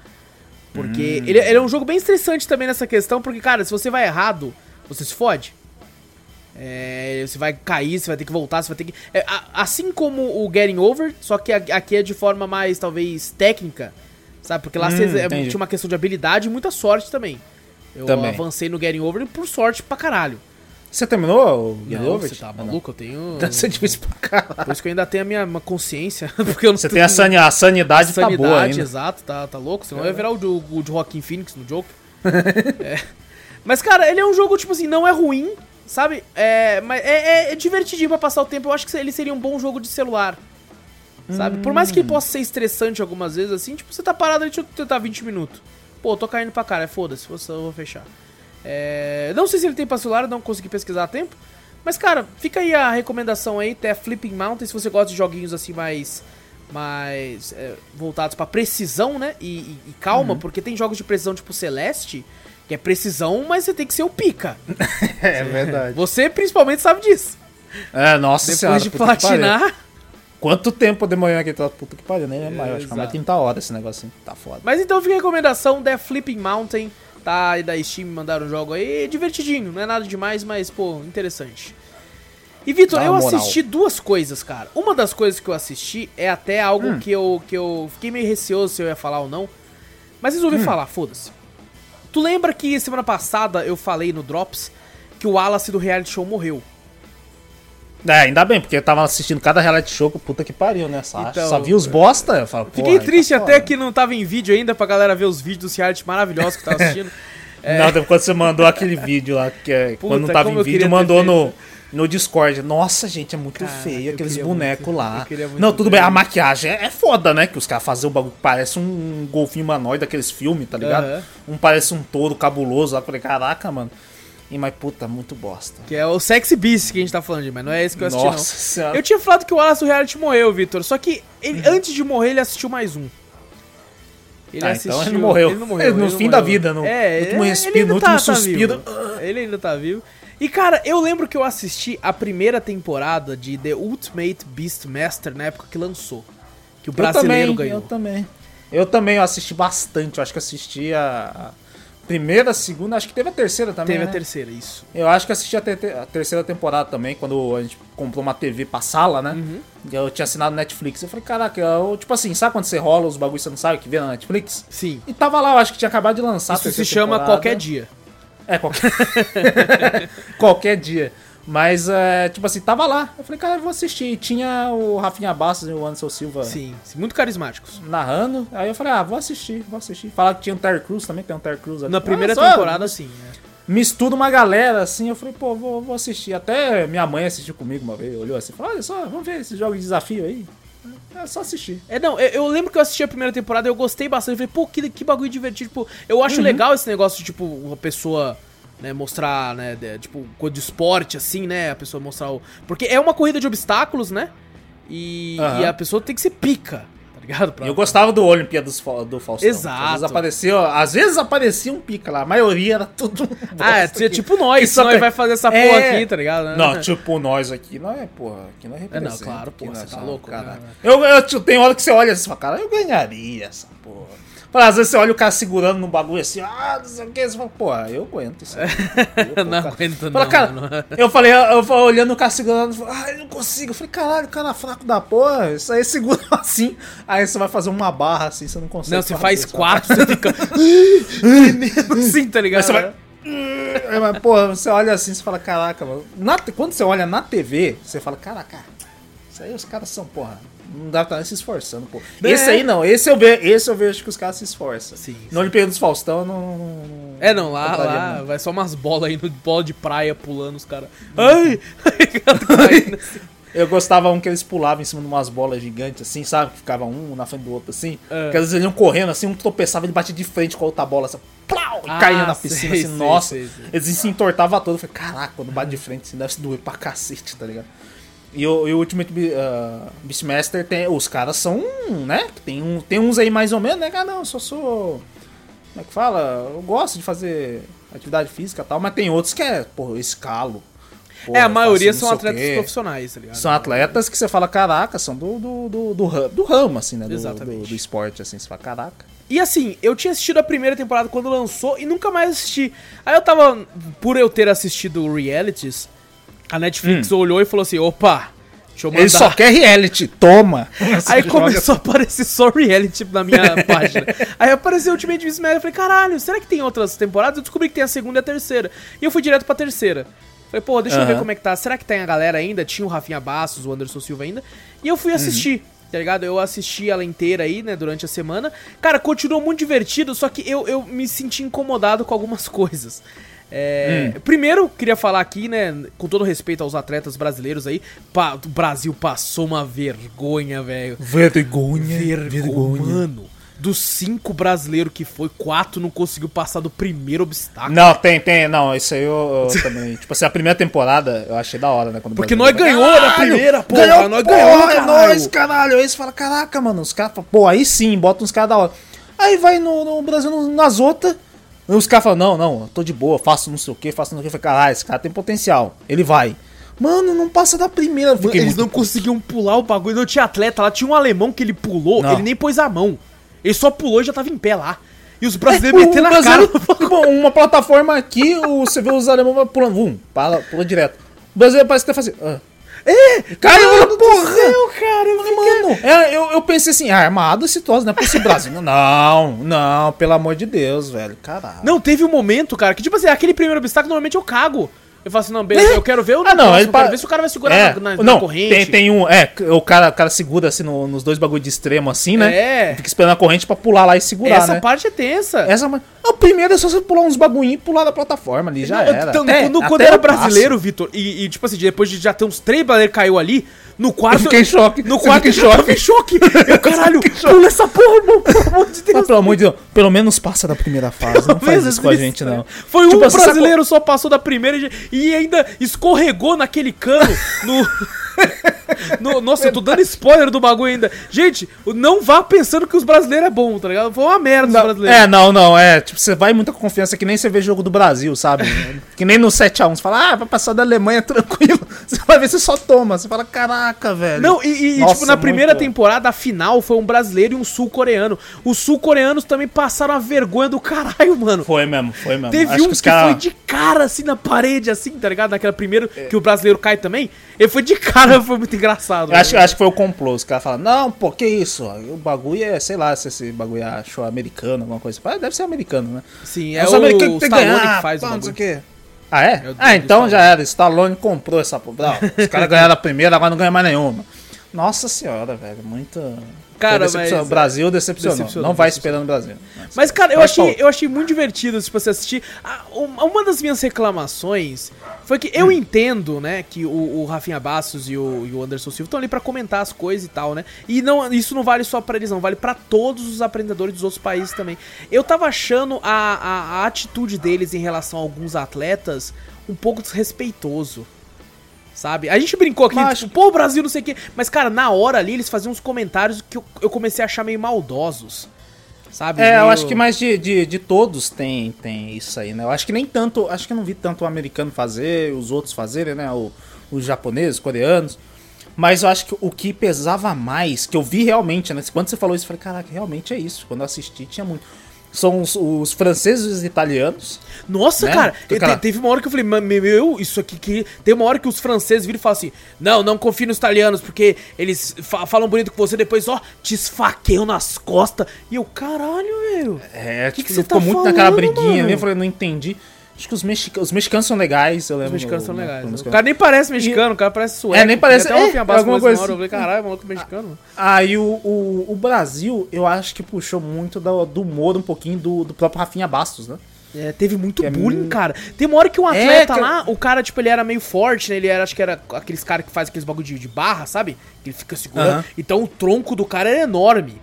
Porque ele, ele é um jogo bem estressante também nessa questão, porque, cara, se você vai errado, você se fode. É, você vai cair, você vai ter que voltar, você vai ter que. é, assim como o Getting Over, só que aqui é de forma mais, talvez, técnica. Sabe? Porque lá Hum, você- é, tinha uma questão de habilidade e muita sorte também. Eu Também. avancei no Getting Over por sorte pra caralho. Você terminou o Get Não, Over você tá Ah, maluco? Eu tenho. Deve ser difícil pra caralho. Por isso que eu ainda tenho a minha consciência. Porque eu não Você tem a, sani- a sanidade, tá boa sanidade, ainda. exato, tá, tá louco. Senão eu ia virar o, o de Joaquim Phoenix no Joker. É. Mas, cara, ele é um jogo, tipo assim, não é ruim, sabe? É, mas é, é- é divertidinho pra passar o tempo. Eu acho que ele seria um bom jogo de celular. Sabe? Por mais que ele possa ser estressante algumas vezes, assim, tipo, você tá parado ali, deixa eu tentar 20 minutos. Pô, tô caindo pra cara, é foda-se, eu vou fechar. É, não sei se ele tem pra celular, não consegui pesquisar a tempo. Mas, cara, fica aí a recomendação aí, até Flipping Mountain, se você gosta de joguinhos assim mais. mais. é, voltados pra precisão, né? E, e- e calma, porque tem jogos de precisão tipo Celeste, que é precisão, mas você tem que ser o pica. É verdade. Você principalmente sabe disso. É, nossa Depois senhora. de que pariu. platinar. Quanto tempo demorou troço? Puta que pariu, nem lembro mais. Acho que é mais Exato. 30 horas esse negocinho. Tá foda. Mas então fica a recomendação The Flipping Mountain, tá aí da Steam, mandaram um jogo aí, divertidinho, não é nada demais, mas pô, interessante. E Vitor, eu moral. assisti duas coisas, cara. Uma das coisas que eu assisti é até algo Hum. que, eu, que eu fiquei meio receoso se eu ia falar ou não, mas Hum. resolvi falar, foda-se. Tu lembra que semana passada eu falei no Drops que o Wallace do reality show morreu? É, ainda bem, porque eu tava assistindo cada reality show que puta que pariu, né? Só, Então, só vi os bosta. Eu falo, Fiquei triste tá até foda. que não tava em vídeo ainda pra galera ver os vídeos dos reality maravilhosos que eu tava assistindo. Não, depois quando você mandou aquele vídeo lá, que é, Puta, quando não tava em vídeo, mandou no, no Discord. Nossa, gente, é muito Caraca, feio aqueles bonecos lá. Não, tudo bem, a maquiagem é, é foda, né? Que os caras fazem o bagulho que parece um golfinho humanoide daqueles filmes, tá ligado? Um parece um touro cabuloso lá. Falei, caraca, mano. E, mas puta, muito bosta. Que é o Sexy Beast que a gente tá falando, mas não é esse que eu assisti, Nossa não. senhora. Eu tinha falado que o Wallace do Reality morreu, Vitor. Só que ele, antes de morrer, ele assistiu mais um. Ele Ah, então ele não morreu. Ele não morreu. É, no ele fim da morreu. vida, no é, último respiro, ele no tá- último tá suspiro. vivo. Ele ainda tá vivo. E, cara, eu lembro que eu assisti a primeira temporada de The Ultimate Beastmaster na época que lançou. Que o Eu brasileiro também, ganhou. Eu também. Eu também eu assisti bastante. Eu acho que assisti a primeira, segunda, acho que teve a terceira também. Teve né? a terceira, isso. Eu acho que assisti a, te- a terceira temporada também, quando a gente comprou uma TV pra sala, né? Uhum. E eu tinha assinado Netflix. Eu falei, caraca, eu, tipo assim, sabe quando você rola os bagulhos você não sabe que vê na Netflix? Sim. E tava lá, eu acho que tinha acabado de lançar Isso se chama temporada. Qualquer Dia. É, qualquer... qualquer dia. Mas, é, tipo assim, tava lá. Eu falei, cara, eu vou assistir. E tinha o Rafinha Bastos e o Anderson Silva Sim, muito carismáticos. narrando. Aí eu falei, ah, vou assistir, vou assistir. Falaram que tinha um Terry Crews também, tem um Terry Crews ali. Na primeira Ah, temporada, sim. é. Mistura uma galera, assim, eu falei, pô, vou, vou assistir. Até minha mãe assistiu comigo uma vez, olhou assim, falou, olha só, vamos ver esse jogo de desafio aí. É só assistir. É, não, eu, eu lembro que eu assisti a primeira temporada eu gostei bastante. Eu falei, pô, que, que bagulho divertido. Tipo, eu acho legal esse negócio de, tipo, uma pessoa, né, mostrar, né, de- tipo, coisa de esporte, assim, né, a pessoa mostrar o... Porque é uma corrida de obstáculos, né, e, Aham. e a pessoa tem que ser pica, tá ligado? Pra- eu gostava do Olimpíadas do Faustão. Exato. Às vezes aparecia, às vezes aparecia um pica lá, a maioria era tudo Ah, é, tipo nós, que só nós tem- vai fazer essa É. porra aqui, tá ligado? Não, tipo, nós aqui não é, porra, aqui não é É, não, representa. claro, porra, é você tá louco, cara. né? Eu, eu, tipo, tem hora que você olha assim e fala, cara, eu ganharia essa porra. Às vezes você olha o cara segurando no bagulho assim, ah, não sei o que, você fala, porra, eu aguento isso aí. Eu, Não cara. aguento Fala, não, cara, mano. eu falei, eu, eu falei, olhando o cara segurando, ah, eu não consigo. Eu falei, caralho, o cara fraco da porra, isso aí segura assim. Aí você vai fazer uma barra assim, você não consegue. Não, você faz sabe? quatro, você fica... assim, tá ligado? Você vai- É, mas, porra, você olha assim e fala, caraca, mano. Na- quando você olha na TV, você fala, caraca, isso aí os caras são, porra. Não deve estar nem se esforçando, pô. É. Esse aí não, esse eu, ve, esse eu vejo que os caras se esforçam. Sim, No Olimpíada dos Faustão, eu não, não, não- É, não, lá, compraria, lá não. vai só umas bolas aí no bola de praia pulando os caras. Ai! Caindo assim. Eu gostava um que eles pulavam em cima de umas bolas gigantes, assim, sabe? Que ficava um na frente do outro, assim. É. Que às vezes eles iam correndo, assim, um tropeçava, ele batia de frente com a outra bola, assim, plau, e Ah, caía na sei, piscina, assim, sei, nossa. sei, sei. Eles se entortavam todo. Eu falei, caraca, quando bate de frente, assim, deve se doer pra cacete, tá ligado? E o, e o Ultimate ah, Beastmaster, tem, os caras são, né? Tem, um, tem uns aí mais ou menos, né? Ah, não, eu só sou... Como é que fala? Eu gosto de fazer atividade física e tal, mas tem outros que é, pô, escalo. É, a Porra, maioria são atletas profissionais, tá ligado? São atletas que você fala, caraca, são do, do, do, do, do ramo, assim, né? Do, Exatamente. Do, do esporte, assim, você fala, caraca. E assim, eu tinha assistido a primeira temporada quando lançou e nunca mais assisti. Aí eu tava, por eu ter assistido realities, a Netflix olhou e falou assim: opa, deixa eu mandar. Ele só quer reality, toma! Aí começou a aparecer só reality na minha página. Aí apareceu o Ultimate Beastmaster. Eu falei, caralho, será que tem outras temporadas? Eu descobri que tem a segunda e a terceira. E eu fui direto pra terceira. Falei, pô, deixa eu ver como é que tá. Será que tem a galera ainda? Tinha o Rafinha Bastos, o Anderson Silva ainda. E eu fui assistir. Tá ligado? Eu assisti ela inteira aí, né, durante a semana. Cara, continuou muito divertido, só que eu, eu me senti incomodado com algumas coisas. É, Primeiro, queria falar aqui, né, com todo respeito aos atletas brasileiros aí, pa- o Brasil passou uma vergonha, velho. Vergonha. Vergonha. Mano, dos cinco brasileiros que foi, quatro não conseguiu passar do primeiro obstáculo. Não, tem, tem. Não, isso aí eu, eu também. Tipo assim, a primeira temporada eu achei da hora, né? Quando Porque nós ganhou. ganhou na Caralho, primeira, porra, Ganhou, nós porra, ganhou, é caralho. nóis, caralho. Aí você fala, caraca, mano, os caras pô, aí sim, bota uns caras da hora. Aí vai no, no Brasil, nas outras, os caras falam, não, não, tô de boa, faço não sei o que, faço não sei o que. Eu falei, caralho, esse cara tem potencial. Ele vai. Mano, não passa da primeira. Fiquei Eles não conseguiam pular o bagulho, não tinha atleta lá, tinha um alemão que ele pulou, Não. ele nem pôs a mão. Ele só pulou e já tava em pé lá. E os brasileiros O metendo a cara. bom, uma plataforma aqui, o, você vê os alemães pulando, vum, pula, pula direto. O brasileiro parece que tá fazendo. Ah. É, Cara, eu mano do porra! céu, cara, eu fiquei- Mano, é, eu, eu pensei assim, ah, armado esse troço, não é possível Brasil. Não, não, pelo amor de Deus, velho. Caralho. Não, teve um momento, cara, que tipo assim, aquele primeiro obstáculo normalmente eu cago. Eu falo assim, não, beleza, É. eu quero ver o Ah, não, próximo, ele eu pa- quero ver se o cara vai segurar É, na, na- na não, corrente. tem, tem um. É, o cara, o cara segura assim no- nos dois bagulho de extremo, assim, né? É. Fica esperando a corrente pra pular lá e segurar, Essa né? parte é tensa. Essa, o primeiro é só você pular uns bagulhinhos e pular da plataforma ali, já Não, era. então, Até- quando, quando era brasileiro, Vitor, e, e, tipo assim, depois de já ter uns três brasileiros caiu ali, no quarto. Eu fiquei em choque. No quarto eu tava em choque. Eu, caralho, pula essa porra, irmão, pelo amor de Deus. Mas, pelo amor de Deus, pelo menos passa da primeira fase. Não faz isso com a gente, não. Foi Tipo, um sabe- brasileiro só passou da primeira e, e ainda escorregou naquele cano no. no- nossa, eu tô dando spoiler do bagulho ainda. Gente, não vá pensando que os brasileiros é bom, tá ligado? Foi uma merda os brasileiros. É, não, não, é. Tipo, você vai muita confiança que nem você vê jogo do Brasil, sabe? que nem no 7x1. Você fala, ah, vai passar da Alemanha tranquilo. Você vai ver, você só toma. Você fala, caraca, velho. Não, e, e, Nossa, tipo, na primeira muito- temporada, a final foi um brasileiro e um sul-coreano. Os sul-coreanos também passaram a vergonha do caralho, mano. Foi mesmo, foi mesmo. Teve Acho um os que cara- foi de cara, assim, na parede, assim, tá ligado? Naquela primeira É. que o brasileiro cai também. Ele foi de cara, foi muito engraçado. Eu acho, velho. acho que foi o complô. Os caras falam, não, pô, que isso? O bagulho é, sei lá, se esse bagulho é show americano, alguma coisa. Ah, deve ser americano, né? Sim, é Os o, o tem que ganhar, que faz pá, o não sei bagulho. o quê. Ah, é? É ah, então já era. Stallone comprou essa. Não, os caras ganharam a primeira, agora não ganham mais nenhuma. Nossa senhora, velho. Muita. Cara, mas- O Brasil decepcionou. Decepcionou, não vai esperando o Brasil. Mas, cara, eu achei, eu achei muito divertido, tipo, você assistir. Uma das minhas reclamações foi que Hum. eu entendo, né, que o, o Rafinha Bastos e o, e o Anderson Silva estão ali pra comentar as coisas e tal, né? E não, isso não vale só pra eles, não, vale pra todos os aprendedores dos outros países também. Eu tava achando a, a, a atitude deles em relação a alguns atletas um pouco desrespeitoso. Sabe? A gente brincou aqui, Mas tipo, pô, Brasil, não sei o quê. Mas, cara, na hora ali, eles faziam uns comentários que eu, eu comecei a achar meio maldosos. Sabe? É, eu Meio- acho que mais de, de, de todos tem, tem isso aí, né? Eu acho que nem tanto. Acho que eu não vi tanto o americano fazer, os outros fazerem, né? O, os japoneses, os coreanos. Mas eu acho que o que pesava mais, que eu vi realmente, né? Quando você falou isso, eu falei, caraca, realmente é isso. Quando eu assisti, tinha muito. São os, os franceses e os italianos. Nossa, né? cara, te- cara- teve uma hora que eu falei, "Mas, meu, isso aqui que. Tem uma hora que os franceses viram e falam assim: Não, não confie nos italianos, porque eles fa- falam bonito com você, depois, ó, te esfaqueiam nas costas. E eu, caralho, velho. É, Que tipo, que você ficou tá muito naquela falando, briguinha mano? ali. Eu falei, não entendi. Acho que os, mexica os mexicanos são legais, eu Os lembro. mexicanos são né, legais. os O cara nem parece mexicano, o cara parece sueco. É, nem parece- Tem Até é, uma fiabaça alguma com esse coisa hora, Eu falei, caralho, maluco mexicano. Aí o, o, o Brasil, eu acho que puxou muito do, do humor, um pouquinho do, do próprio Rafinha Bastos, né? É, teve muito é bullying, muito- cara. Tem uma hora que um É, atleta que- lá, o cara, tipo, ele era meio forte, né? Ele era, acho que era aqueles caras que faz aqueles bagulho de, de barra, sabe? Que ele fica segurando. Então o tronco do cara era enorme.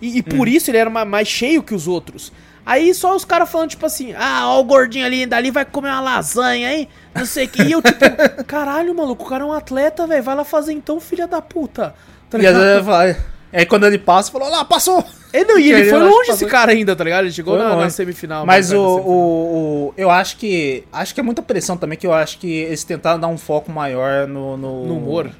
E, e por isso ele era ma- mais cheio que os outros. Aí só os caras falando, tipo assim, ah, ó o gordinho ali, dali vai comer uma lasanha aí, não sei o que. E eu, tipo, caralho, maluco, o cara é um atleta, velho, vai lá fazer então, filha da puta. Tá E às ligado? vezes ele fala- Aí quando ele passa, falou, lá, passou! É, não, e ele aí foi longe esse cara ainda, tá ligado? Ele chegou na, na semifinal. Mas o, semifinal. o, o- Eu acho que. Acho que é muita pressão também, que eu acho que eles tentaram dar um foco maior no. No, No humor.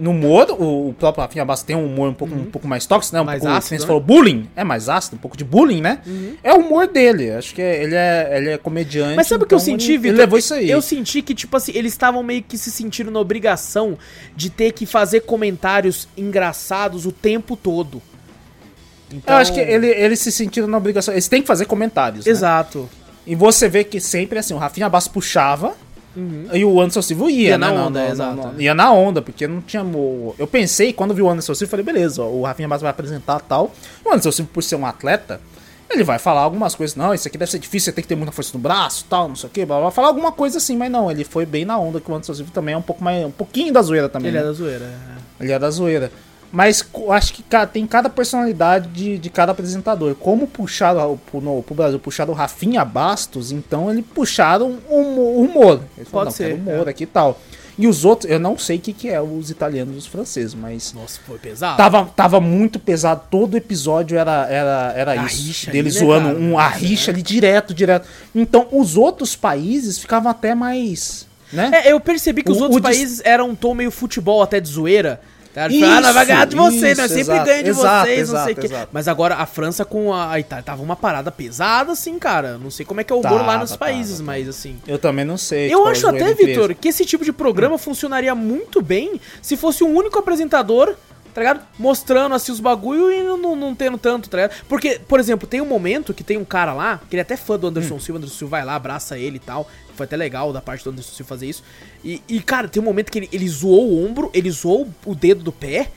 No humor, o, o próprio Rafinha Bastos tem um humor um pouco, um pouco mais tóxico, né? Um Uhum. Mais pouco, ácido, você né? falou, bullying. É mais ácido, um pouco de bullying, né? É o humor dele. Acho que é- ele é, ele é comediante. Mas sabe o que eu então senti, Vitor? Ele levou isso aí. Eu senti que, tipo assim, eles estavam meio que se sentindo na obrigação de ter que fazer comentários engraçados o tempo todo. Então, Eu acho que ele, eles se sentiram na obrigação. Eles têm que fazer comentários. né? Exato. E você vê que sempre assim, o Rafinha Bastos puxava, E o Anderson Silva ia, Ia né? na Não, onda, não, é, exato. não. Ia na onda, porque não tinha. Eu pensei, quando vi o Anderson Silva, falei, beleza, ó, o Rafinha Bastos vai apresentar tal. O Anderson Silva, por ser um atleta, ele vai falar algumas coisas. Não, isso aqui deve ser difícil, você tem que ter muita força no braço, tal, não sei o blá, blá, Vai falar alguma coisa assim, mas não, ele foi bem na onda, que o Anderson Silva também é um pouco mais. um pouquinho da zoeira também. Ele é né? da zoeira. é. Ele é da zoeira. Mas acho que tem cada personalidade de, de cada apresentador. Como puxaram pro, no, pro Brasil, puxaram o Rafinha Bastos, então eles puxaram o humo- humor. Eles Pode ser, humor é. aqui e tal. E os outros, eu não sei o que, que é os italianos e os franceses, mas. Nossa, foi pesado. Tava, tava muito pesado, todo episódio era, era, era A isso. rixa Deles né, zoando um, a rixa ali direto, direto. Então os outros países ficavam até mais. Né? É, eu percebi que os O- outros o dis- países eram um tom meio futebol, até de zoeira. Tá? Tipo, Isso, ah, nós vai ganhar de vocês, nós isso, sempre exato, ganhamos de exato, vocês, não sei o exato, quê. exato. Mas agora a França com a, Itália tava uma parada pesada, assim, cara. Não sei como é que é o humor lá nos países, mas assim. Eu também não sei. Eu tipo, acho até, Vitor, que esse tipo de programa funcionaria muito bem se fosse um único apresentador, tá ligado? Mostrando assim os bagulho e não, não, tendo tanto, tá ligado? Porque, por exemplo, tem um momento que tem um cara lá, que ele é até fã do Anderson Hum. Silva, o Anderson Silva vai lá, abraça ele e tal. Foi até legal da parte do Anderson Silva fazer isso. E, e, cara, tem um momento que ele, ele zoou o ombro, ele zoou o dedo do pé.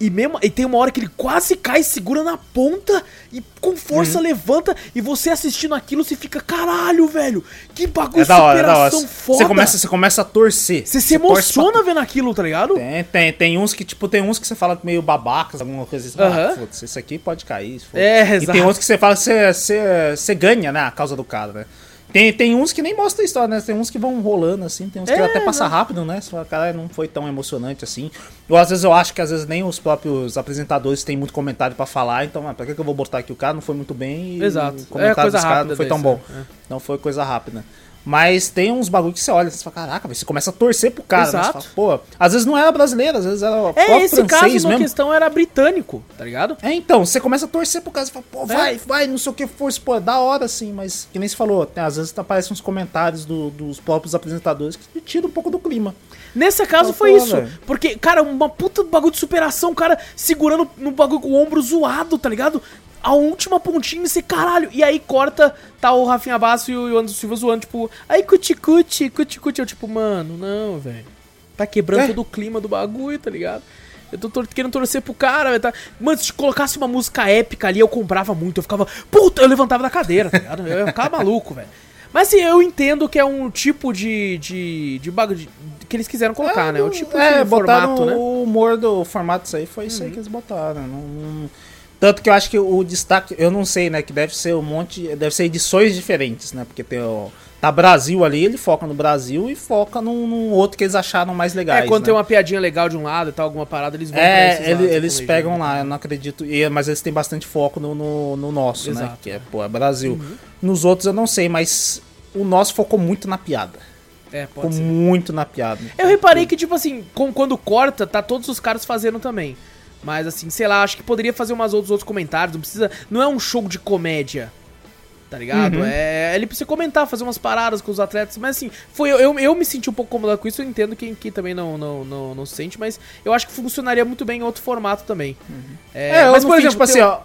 E, mesmo, e tem uma hora que ele quase cai, segura na ponta e com força Uhum. levanta. E você assistindo aquilo, você fica, caralho, velho, que bagulho É da hora, é da hora. foda. Você começa, você começa a torcer. Você se torce pra- emociona vendo aquilo, tá ligado? Tem, tem, tem uns que, tipo, tem uns que você fala meio babacas, alguma coisa assim. Aham. Ah, foda-se, isso aqui pode cair. É, E exato. tem outros que você fala que você, você, você ganha, né, a causa do cara, né? Tem, tem uns que nem mostram a história, né? Tem uns que vão rolando assim, tem uns que É, até passa exato. rápido, né? Você fala, cara, não foi tão emocionante assim. Ou às vezes eu acho que às vezes nem os próprios apresentadores têm muito comentário pra falar, então, ah, pra que, que eu vou botar aqui o cara? Não foi muito bem e Exato. o comentário É coisa dos caras não foi tão bom. é. Não foi coisa rápida. Mas tem uns bagulho que você olha e você fala, caraca, você começa a torcer pro cara. Né? Você Exato. fala, Pô, às vezes não era brasileiro, às vezes era É, próprio esse caso francês na mesmo. questão era britânico, tá ligado? É, então, você começa a torcer pro cara, você fala, pô, É. vai, vai, não sei o que força, pô, é da hora sim, mas que nem se falou, às vezes aparecem uns comentários do- dos próprios apresentadores que tiram um pouco do clima. Nesse caso Ah, foi pô, isso. velho. Porque, cara, uma puta bagulho de superação, o cara segurando no bagulho com o ombro zoado, tá ligado? A última pontinha e você, caralho. E aí corta, tá o Rafinha Basso e o Anderson Silva zoando, tipo, aí cuti-cuti, cuti-cuti. Eu, tipo, mano, não, velho. Tá quebrando É. todo o clima do bagulho, tá ligado? Eu tô tor- querendo torcer pro cara, velho, tá? Mano, se colocasse uma música épica ali, eu comprava muito. Eu ficava, puta, eu levantava da cadeira, tá ligado? Eu ia ficar maluco, velho. Mas assim, eu entendo que é um tipo de. de, de bagulho que eles quiseram colocar, né? O tipo é, de botaram formato, né? o humor do formato disso aí, foi isso aí que eles botaram. não- não- Tanto que eu acho que o destaque, eu não sei, né, que deve ser um monte, deve ser edições diferentes, né, porque tem o... Tá Brasil ali, ele foca no Brasil e foca num, num outro que eles acharam mais legais. É, quando né? tem uma piadinha legal de um lado e tal, alguma parada, eles vão pra É, esses ele- eles pegam lá, eu não acredito. e- mas eles têm bastante foco no, no, no nosso, né? Exato. Que é, pô, é Brasil. Nos outros eu não sei, mas o nosso focou muito na piada. É, Ficou pode ser. muito na piada. Eu reparei que, tipo assim, com- quando corta, tá todos os caras fazendo também. Mas assim, sei lá, acho que poderia fazer umas outros, outros comentários. Não precisa. Não é um show de comédia. Tá ligado? Uhum. É, ele precisa comentar, fazer umas paradas com os atletas. Mas assim, foi, eu, eu me senti um pouco incomodado com isso. Eu entendo quem, quem também não, não, não, não se sente. Mas eu acho que funcionaria muito bem em outro formato também. É, eu, mas, no fim, tipo assim, ó.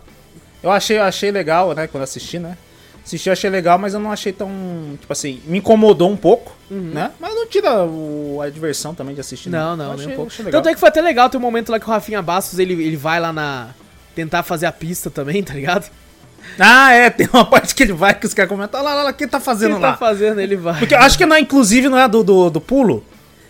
Eu achei, achei legal, né, quando assisti, né? Assisti, achei legal, mas eu não achei tão. Tipo assim, me incomodou um pouco, né? Mas não tira o- a diversão também de assistir. né? Não, não, Eu nem achei- um pouco. achei legal. Tanto é que foi até legal, tem um momento lá que o Rafinha Bastos, ele, ele vai lá na... Tentar fazer a pista também, tá ligado? Ah, é, tem uma parte que ele vai que os caras comentam, olha lá, lá, lá, o que tá fazendo Ele lá? tá fazendo, ele vai. Porque eu acho que não é, inclusive, não é do, do, do pulo.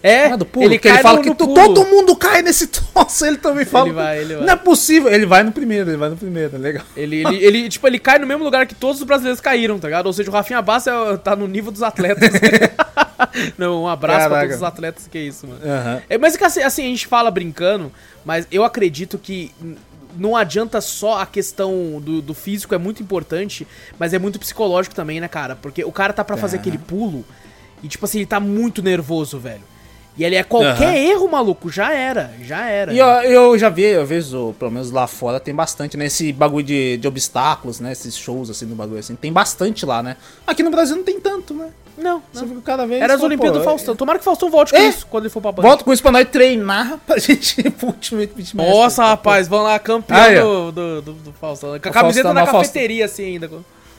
É, pulo, ele ele fala no- que no todo mundo cai nesse troço, ele também fala. vai, ele vai. Não é possível. Ele vai no primeiro, ele vai no primeiro, é legal. Ele, ele, ele, tipo, ele cai no mesmo lugar que todos os brasileiros caíram, tá ligado? Ou seja, o Rafinha Bastos é- tá no nível dos atletas. Não, um abraço pra Caraca. todos os atletas, que é isso, mano. Aham. É, mas é que assim, assim, a gente fala brincando, mas eu acredito que não adianta só a questão do, do físico, é muito importante, mas é muito psicológico também, né, cara? Porque o cara tá pra fazer É. aquele pulo e, tipo assim, ele tá muito nervoso, velho. E ele é qualquer Aham. erro, maluco, já era, já era. E eu, eu já vi, eu vejo, pelo menos lá fora, tem bastante, né? Esse bagulho de, de obstáculos, né? Esses shows assim no bagulho assim. Tem bastante lá, né? Aqui no Brasil não tem tanto, né? Não, Você não. cada vez. Era as Olimpíadas do Faustão. Tomara que o Faustão volte com É. isso quando ele for pra Band. Volta com isso pra nós treinar pra gente ir pro Ultimate Beatmaster. Nossa, rapaz, vão lá campeão do, do, do, do Faustão. Com a camiseta Faustão, da não, Faustão. cafeteria, assim, ainda.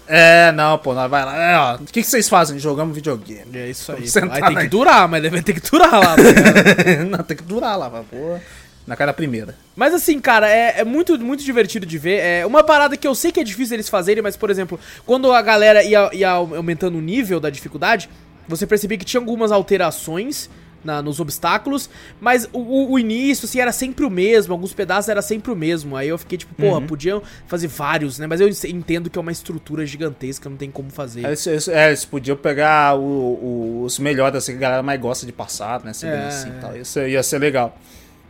É, não, pô, nós vai lá. É, ó, o que, que vocês fazem? Jogamos videogame. É isso aí. Sentar Aí tem que durar, mas deve ter que durar lá. tá ligado? não, tem que durar lá, pô. Na cara primeira. Mas assim, cara, é, é muito, muito divertido de ver. É uma parada que eu sei que é difícil eles fazerem, mas, por exemplo, quando a galera ia, ia aumentando o nível da dificuldade, você percebia que tinha algumas alterações na- nos obstáculos, mas o, o- início, assim, era sempre o mesmo, alguns pedaços era sempre o mesmo. Aí eu fiquei tipo, porra, podiam fazer vários, né? Mas eu entendo que é uma estrutura gigantesca, não tem como fazer. É, eles, eles- é, eles podiam pegar o- o- os melhores, assim, que a galera mais gosta de passar, né? Assim, É, assim, é. tal. Isso ia ser legal.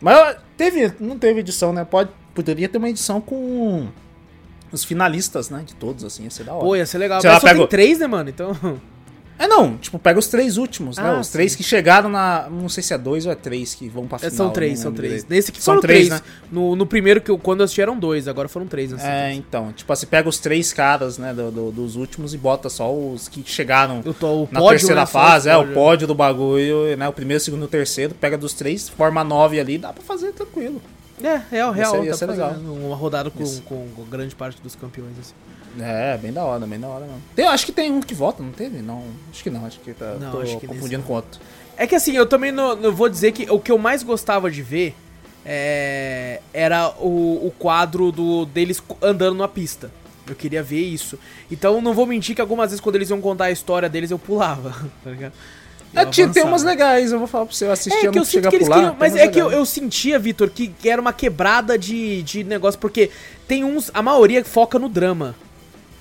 Mas teve, não teve edição, né? Pode, poderia ter uma edição com os finalistas, né? De todos, assim, ia ser da hora. Pô, ia ser legal. Sei Mas lá, só tem pega- três, né, mano? Então. É, não, tipo, pega os três últimos, né? Ah, Os três sim. que chegaram na. Não sei se é dois ou é três que vão pra É, final. são três, são três. direito. Nesse aqui São foram três, três. né? No, no primeiro que eu, quando eu assisti eram dois, agora foram três. Né? É, então, tipo assim, pega os três caras, né, do- do- dos últimos e bota só os que chegaram tô, o na pódio, terceira né, fase, é, o pódio. do bagulho, né, o primeiro, o segundo e o terceiro, pega dos três, forma nove ali, dá pra fazer tranquilo. É, real, real. ser- ia tá ser legal. Uma rodada com, com grande parte dos campeões, assim. É, bem da hora, bem da hora mesmo. Tem, acho que tem um que volta, não teve? Não, acho que não, acho que tá, Não, acho que confundindo com outro. É que assim, eu também não, não vou dizer que o que eu mais gostava de ver é, era o, o quadro do deles andando na pista. Eu queria ver isso. Então não vou mentir que algumas vezes quando eles iam contar a história deles eu pulava, tá ligado? Eu É, tinha, tem umas legais, eu vou falar pra você, eu assisti, É que eu sinto que eles pular. queriam. Mas é que eu, legais. eu sentia, Vitor, que, que era uma quebrada de, de negócio, porque tem uns. A maioria foca no drama.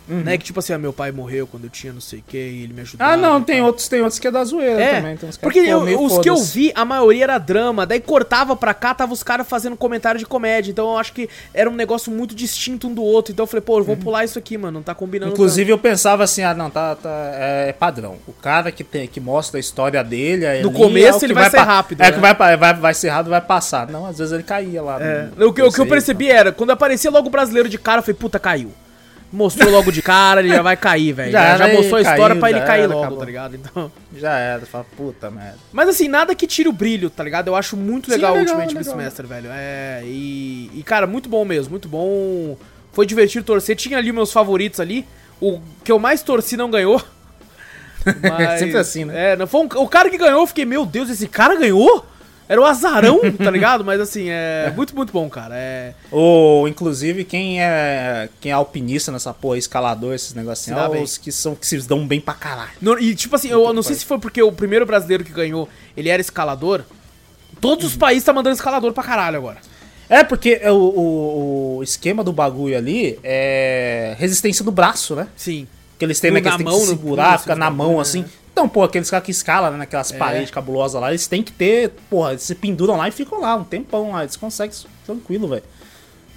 Né? Que tipo assim, ah, meu pai morreu quando eu tinha não sei o que, e ele me ajudou. Ah, não, tem outros, tem outros que é da zoeira É, também. Tem uns porque que, eu- os que eu vi, a maioria era drama, daí cortava pra cá, tava os caras fazendo comentário de comédia, então eu acho que era um negócio muito distinto um do outro, então eu falei, pô, eu vou pular isso aqui, mano, não tá combinando Uhum. Inclusive eu pensava assim, ah não, tá, tá é padrão. O cara que tem que mostra a história dele, No é começo que ele vai ser pa- rápido, É né? que vai, vai, vai ser rápido, vai passar. Não, às vezes ele caía lá. É, no- o, que, o que eu percebi era, quando aparecia logo o brasileiro de cara, eu falei, puta, caiu. Mostrou logo de cara, ele já vai cair, velho. Já Já, já mostrou a caiu, história pra ele cair era, logo, acabou. tá ligado? Então. Já era, você fala, puta merda. Mas assim, nada que tire o brilho, tá ligado? Eu acho muito Sim, legal é o legal, Ultimate é legal. Beastmaster, velho. É, e, e, cara, muito bom mesmo, muito bom. Foi divertido torcer. Tinha ali meus favoritos ali. O que eu mais torci não ganhou. Mas, Sempre assim, né? É, não, foi um- o cara que ganhou, eu fiquei, meu Deus, esse cara ganhou? Era o azarão, tá ligado? Mas assim, é muito, muito bom, cara. É. Ou, inclusive, quem é quem é alpinista nessa porra, escalador, esses negocinhos, é os que, são, que se dão bem pra caralho. No- e tipo assim, eu não sei se foi porque o primeiro brasileiro que ganhou, ele era escalador. Todos os países tá mandando escalador pra caralho agora. É, porque é o, o, o esquema do bagulho ali é resistência do braço, né? Sim. Que eles têm, né? Que eles têm mão, que segurar, fica na mão né? assim. Então, pô, aqueles caras que escalam né, naquelas É. paredes cabulosas lá, eles têm que ter, porra, eles se penduram lá e ficam lá um tempão lá. Eles conseguem isso tranquilo, velho.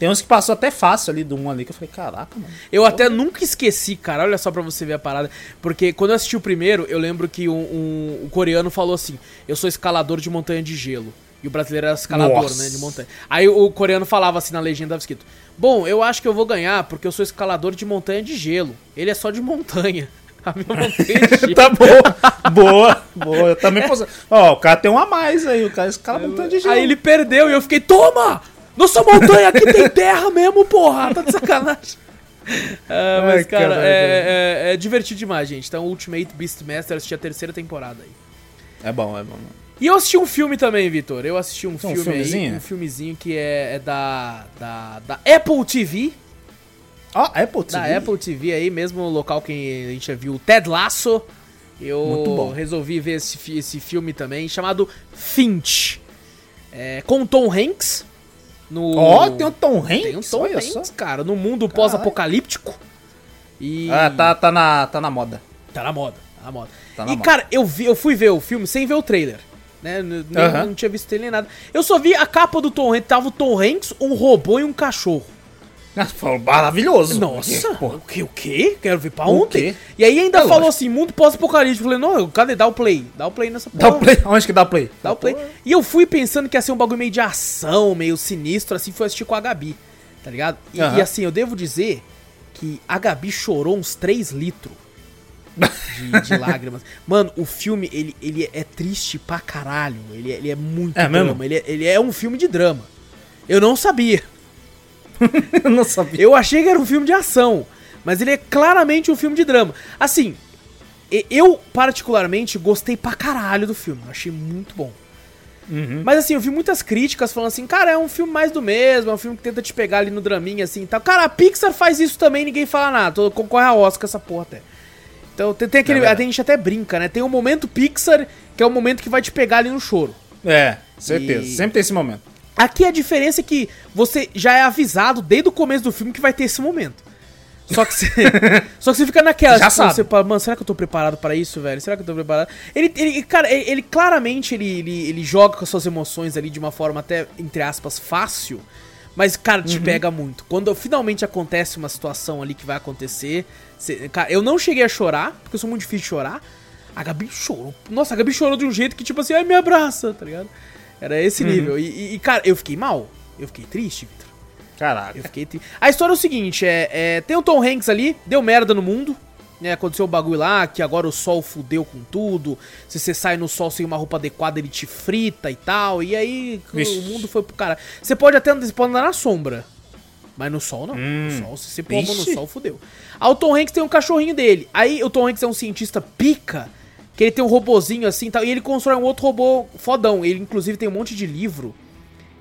Tem uns que passou até fácil ali do um ali, que eu falei, caraca, mano. Eu até nunca esqueci, cara. Olha só pra você ver a parada. Porque quando eu assisti o primeiro, eu lembro que um, um- o coreano falou assim: Eu sou escalador de montanha de gelo. E o brasileiro era escalador, Nossa. né? De montanha. Aí o coreano falava assim na legenda tava escrito: Bom, eu acho que eu vou ganhar porque eu sou escalador de montanha de gelo. Ele é só de montanha. A minha montanha é tá boa, boa, boa. Eu também posso. Ó, o cara tem um a mais aí, o cara escala montão de gelo. Aí ele perdeu e eu fiquei: Toma! Nossa montanha aqui tem terra mesmo, porra! Tá de sacanagem. Ah, mas, Ai, cara, caralho, é, é- é divertido demais, gente. Então, Ultimate Beastmaster, assisti a terceira temporada aí. É bom, é bom. E eu assisti um filme também, Vitor. Eu assisti um um filme aí, filmezinho? um filmezinho que é, é da, da, da Apple TV. Ó, Apple TV. Da Apple TV aí, mesmo o local que a gente já viu, o Ted Lasso. Eu Muito bom. resolvi ver esse, esse filme também, chamado Finch. É, com o Tom Hanks. No... Ó, tem o Tom Hanks. Tem um Tom olha Hanks, só. cara, no mundo pós-apocalíptico. E... Ah, tá, tá, na, tá na moda. Tá na moda, tá na moda. Tá na e, moda. cara, eu, vi, eu fui ver o filme sem ver o trailer. Né? N- nem- Aham. Não tinha visto trailer nem nada. Eu só vi a capa do Tom Hanks. Tava o Tom Hanks, um robô e um cachorro. Falou, maravilhoso. Nossa, Pô, o que? O quê? Quero ver pra O ontem. quê? E aí ainda É falou lógico. assim, mundo pós-apocalíptico. Falei, não, cadê? Dá o play. Dá o play nessa Dá porra. o play. Onde que dá o play? Dá o play. E eu fui pensando que ia ser um bagulho meio de ação, meio sinistro, assim, fui assistir com a Gabi, tá ligado? E, Aham. e assim, eu devo dizer que a Gabi chorou uns 3 litros de, de lágrimas. Mano, o filme, ele, ele é triste pra caralho. Ele, é- ele é muito É drama. mesmo? Ele, é- ele é um filme de drama. Eu não sabia. Eu não sabia. Eu achei que era um filme de ação. Mas ele é claramente um filme de drama. Assim, eu particularmente gostei pra caralho do filme. Achei muito bom. Uhum. Mas assim, eu vi muitas críticas falando assim, cara, é um filme mais do mesmo, é um filme que tenta te pegar ali no draminha assim e tal. Cara, a Pixar faz isso também, ninguém fala nada. Concorre a Oscar essa porra até. Então tem, tem aquele. É a gente até brinca, né? Tem o momento Pixar, que é o momento que vai te pegar ali no choro. É, certeza. E- Sempre tem esse momento. Aqui a diferença é que você já é avisado desde o começo do filme que vai ter esse momento. Só que você, só que você fica naquela, Já tipo, sabe. você fala, mano, será que eu tô preparado pra isso, velho? Será que eu tô preparado? Ele, ele cara, ele, ele claramente ele, ele, ele joga com as suas emoções ali de uma forma até, entre aspas, fácil. Mas, cara, Uhum. te pega muito. Quando finalmente acontece uma situação ali que vai acontecer. você- cara, eu não cheguei a chorar, porque eu sou muito difícil de chorar. A Gabi chorou. Nossa, a Gabi chorou de um jeito que, tipo assim, ai, me abraça, tá ligado? Era esse Uhum. nível. E, e- cara, eu fiquei mal. Eu fiquei triste, Victor. Caraca. Eu fiquei triste. A história é o seguinte: é, é, tem o Tom Hanks ali, deu merda no mundo. Né, aconteceu o bagulho lá, que agora o sol fudeu com tudo. Se você sai no sol sem uma roupa adequada, ele te frita e tal. E aí Vixe. o mundo foi pro cara. Você pode até você pode andar na sombra. Mas no sol não. Hum. No sol, se você pôr no sol, fudeu. Aí o Tom Hanks tem um cachorrinho dele. Aí o Tom Hanks é um cientista pica, que ele tem um robozinho assim e tal. E ele constrói um outro robô fodão. Ele, inclusive, tem um monte de livro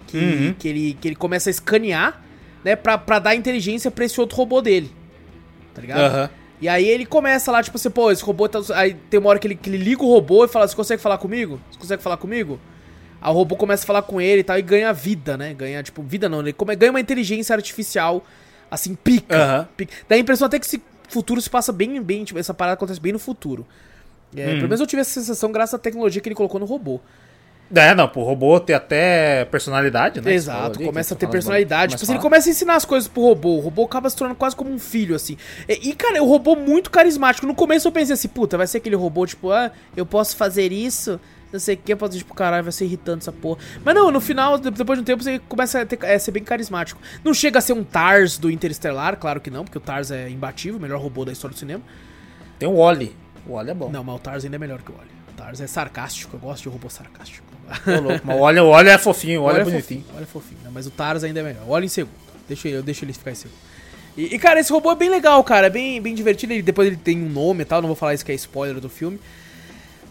que, Uhum. que, ele, que ele começa a escanear, né, pra, pra dar inteligência pra esse outro robô dele. Tá ligado? Aham. E aí ele começa lá, tipo assim, pô, esse robô tá. Aí tem uma hora que ele, que ele liga o robô e fala: Você consegue falar comigo? Você consegue falar comigo? Aí o robô começa a falar com ele e tal, e ganha vida, né? Ganha, tipo, vida não, ele come- ganha uma inteligência artificial, assim, pica. Aham. pica. Dá a impressão até que esse futuro se passa bem, bem, tipo, essa parada acontece bem no futuro. É, Hum. Pelo menos eu tive essa sensação graças à tecnologia que ele colocou no robô. É, não, pro robô ter até personalidade, né? Exato, ali, começa a ter personalidade. Tipo assim, ele começa a ensinar as coisas pro robô. O robô acaba se tornando quase como um filho, assim. E, e, cara, o robô muito carismático. No começo eu pensei assim, puta, vai ser aquele robô, tipo, ah, eu posso fazer isso? Não sei o que, eu posso, tipo, caralho, vai ser irritante essa porra. Mas não, no final, de- depois de um tempo, você começa a, ter, a ser bem carismático. Não chega a ser um Tars do Interestelar, claro que não, porque o Tars é imbatível, o melhor robô da história do cinema. Tem o Wally. O Wally é bom. Não, mas o Tars ainda é melhor que o Wally. O Tars é sarcástico, eu gosto de robô sarcástico. Ô, louco, Mas o o Wally é fofinho, o Wally é Olha bonitinho. fofinho, olha fofinho. Não, mas o Taras ainda é melhor. Olha em segundo. Deixa eu deixo ele ficar em segundo. E, e, cara, esse robô é bem legal, cara. É bem, bem divertido. Ele, depois ele tem um nome e tal. Não vou falar isso que é spoiler do filme.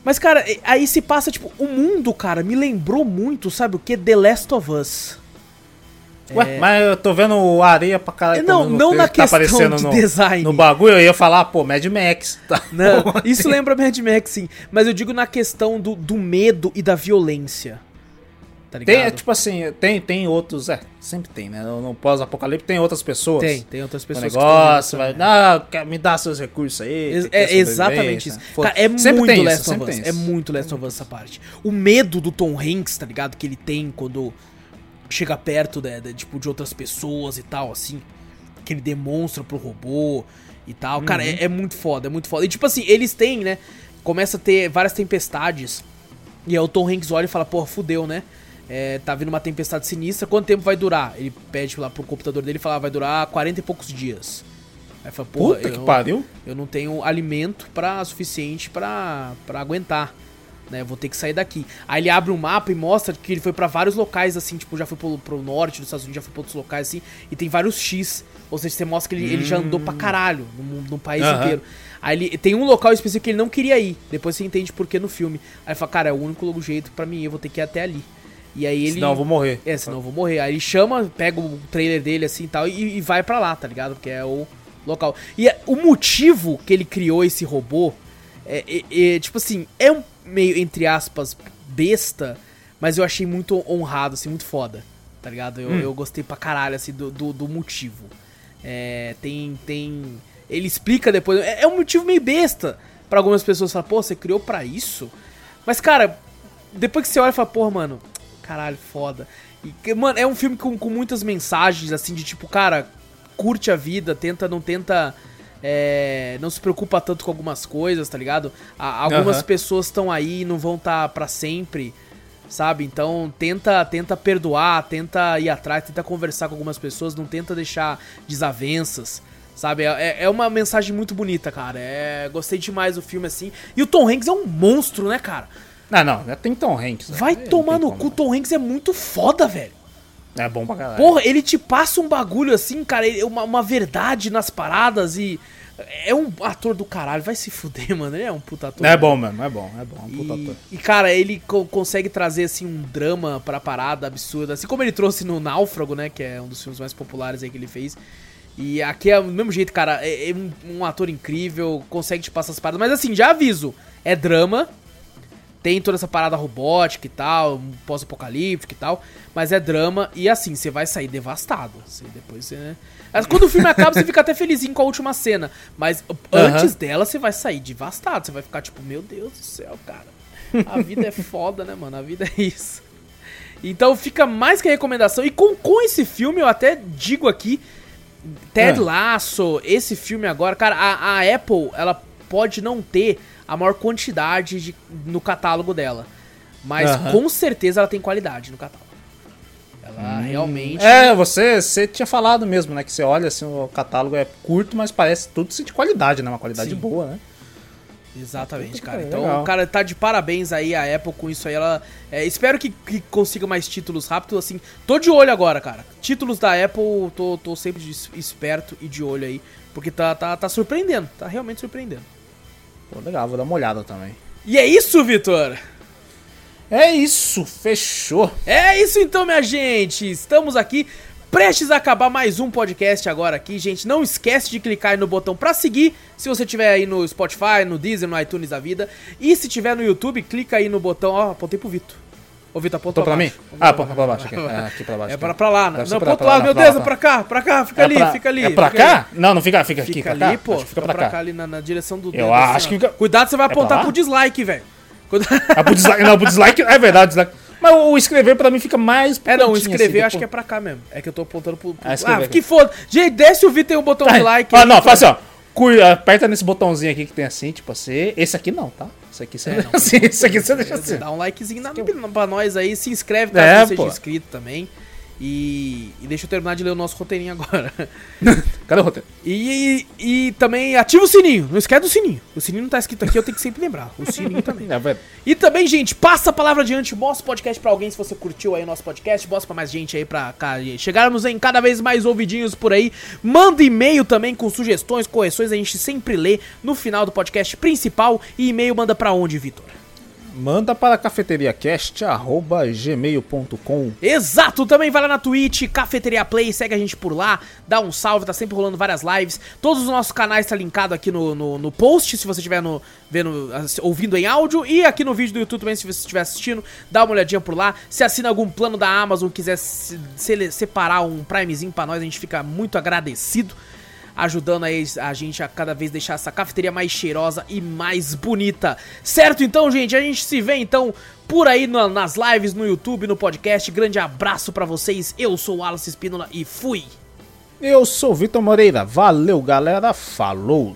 Mas, cara, aí se passa, tipo, o mundo, cara, me lembrou muito, sabe o que? The Last of Us. Ué, mas eu tô vendo areia pra caralho. É, não, não na tá questão aparecendo de no, design. No bagulho, eu ia falar, pô, Mad Max. Tá. Não, isso lembra Mad Max, sim. Mas eu digo na questão do, do medo e da violência. Tá ligado? Tem, é, tipo assim, tem, tem outros, é, sempre tem, né? No, no pós-apocalipse tem outras pessoas. tem, tem outras O pessoas negócio, que vai, quer- me dá seus recursos aí. Que quer É exatamente isso. Foda- Cara, é Sempre muito Last of Us. É muito Last of Us essa parte. O medo do Tom Hanks, tá ligado? Que ele tem quando chega perto de, de, tipo, de outras pessoas e tal, assim. Que ele demonstra pro robô e tal. Cara, Uhum. é, é muito foda, é muito foda. E tipo assim, eles têm, né? Começa a ter várias tempestades. E aí o Tom Hanks olha e fala, porra, fudeu, né? É, tá vindo uma tempestade sinistra, quanto tempo vai durar? Ele pede lá pro computador dele e fala, ah, vai durar 40 e poucos dias. Aí fala, porra, Puta que eu- pariu. eu não tenho alimento para suficiente pra pra aguentar. Né, vou ter que sair daqui. Aí ele abre um mapa e mostra que ele foi pra vários locais, assim, tipo, já foi pro, pro norte dos Estados Unidos, já foi pra outros locais, assim, e tem vários X. Ou seja, você mostra que ele, ele já andou pra caralho no, mundo- no país Aham. inteiro. Aí ele tem um local específico que ele não queria ir. Depois você entende por que no filme. Aí ele fala, cara, é o único jeito pra mim, eu vou ter que ir até ali. E aí ele. Senão eu vou morrer. É, senão eu vou morrer. Aí ele chama, pega o trailer dele assim e tal, e, e vai pra lá, tá ligado? Porque é o local. E é- o motivo que ele criou esse robô é, é- é, tipo assim, é um meio, entre aspas, besta, mas eu achei muito honrado, assim, muito foda. Tá ligado? Eu, eu gostei pra caralho, assim, do, do, do motivo. É, tem. tem. Ele explica depois. É, é um motivo meio besta pra algumas pessoas falar, pô, você criou pra isso? Mas, cara, depois que você olha e fala, porra, mano, caralho, foda. E, mano, é um filme com, com muitas mensagens, assim, de tipo, cara, curte a vida, tenta, não tenta. É, não se preocupa tanto com algumas coisas, tá ligado? A- algumas Aham. pessoas estão aí e não vão estar tá pra sempre, sabe? Então tenta, tenta perdoar, tenta ir atrás, tenta conversar com algumas pessoas, não tenta deixar desavenças. Sabe, é, é uma mensagem muito bonita, cara. É, gostei demais do filme, assim. E o Tom Hanks é um monstro, né, cara? Ah, não, já tem Tom Hanks. né? Vai não tomar no cu, o Tom Hanks é muito foda, velho. É bom pra caralho. Porra, ele te passa um bagulho assim, cara, ele- uma, uma verdade nas paradas e. É um ator do caralho, vai se fuder, mano. Ele é um puta ator. É bom mesmo, é bom, é bom. É um puta E, ator. e, cara, ele co- consegue trazer, assim, um drama pra parada absurda. Assim como ele trouxe no Náufrago, né? Que é um dos filmes mais populares aí que ele fez. E aqui é do mesmo jeito, cara. É, é um, um ator incrível, consegue te passar as paradas. Mas assim, já aviso: é drama. Tem toda essa parada robótica e tal, pós-apocalíptico e tal. Mas é drama. E assim, você vai sair devastado. Você, depois você, né? Mas quando o filme acaba, você fica até felizinho com a última cena. Mas antes dela, você vai sair devastado. Você vai ficar tipo, meu Deus do céu, cara. A vida é foda, né, mano? A vida é isso. Então fica mais que recomendação. E com, com esse filme, eu até digo aqui, Ted Ah. Lasso, esse filme agora, cara, a, a Apple, ela pode não ter a maior quantidade de- no catálogo dela. Mas Aham. com certeza ela tem qualidade no catálogo. Ela realmente. É, você, você tinha falado mesmo, né? Que você olha assim, o catálogo é curto, mas parece tudo de qualidade, né? Uma qualidade Sim. boa, né? Exatamente, Puta, cara. Então, legal. cara tá de parabéns aí a Apple com isso aí. Ela, é, espero que, que consiga mais títulos rápido, assim. Tô de olho agora, cara. Títulos da Apple, tô, tô sempre esperto e de olho aí. Porque tá, tá, tá surpreendendo. Tá realmente surpreendendo. Pô, legal, vou dar uma olhada também. E é isso, Vitor! É isso, fechou. É isso então, minha gente. Estamos aqui prestes a acabar mais um podcast agora aqui, gente. Não esquece de clicar aí no botão pra seguir, se você tiver aí no Spotify, no Deezer, no iTunes da vida. E se tiver no YouTube, clica aí no botão, ó, apontei pro Vitor. Ô, Vitor, aponta Tô pra mim? Ah, pra, pra baixo aqui. É, aqui pra baixo. É aqui. pra, pra lá, né? Deve Não, pra- pra lá, lado, meu pra Deus, é pra cá, pra cá, fica É ali, pra- fica ali. É pra fica cá? Não, não fica, fica aqui, Fica pra ali, cá. pô. Acho que fica pra cá. ali na, na direção do Eu dedo, acho ó. que fica- Cuidado, você vai É pra apontar lá? pro dislike, velho. Ah, pro dislike, não, pro dislike, é verdade, dislike. Mas o escrever pra mim fica mais É, não, cantinho, escrever assim, acho tipo- que é pra cá mesmo. É que eu tô apontando pro. pro... Ah, Ah, aqui. que foda. Gente, desce o vídeo tem o botão de like. Ah, não, faz assim, ó. Aperta nesse botãozinho aqui que tem assim, tipo assim. Esse aqui não, tá? Esse aqui você É, não. assim, esse aqui você deixa assim. Dá um likezinho na, pra nós aí, se inscreve caso É, você seja pô. inscrito também. E, e deixa eu terminar de ler o nosso roteirinho agora. Cadê o roteiro? E, e, e também ativa o sininho. Não esquece do sininho. O sininho não tá escrito aqui, eu tenho que sempre lembrar. O sininho também. É, vai- E também, gente, passa a palavra adiante, mostra o podcast pra alguém se você curtiu aí o nosso podcast, mostra pra mais gente aí pra cá, chegarmos em cada vez mais ouvidinhos por aí. Manda e-mail também com sugestões, correções, a gente sempre lê no final do podcast principal. E e-mail manda pra onde, Vitor? Manda para cafeteriacast.gmail.com Exato, também vai lá na Twitch, Cafeteria Play, segue a gente por lá, dá um salve, tá sempre rolando várias lives. Todos os nossos canais tá linkado aqui no, no, no post, se você estiver no, vendo, ouvindo em áudio, e aqui no vídeo do YouTube também, se você estiver assistindo, dá uma olhadinha por lá. Se assina algum plano da Amazon, quiser se- sele- separar um Primezinho pra nós, a gente fica muito agradecido. Ajudando aí a gente a cada vez deixar essa cafeteria mais cheirosa e mais bonita. Certo então, gente? A gente se vê então por aí na- nas lives, no YouTube, no podcast. Grande abraço pra vocês. Eu sou o Wallace Espínola e fui! Eu sou Vitor Moreira. Valeu, galera. Falou!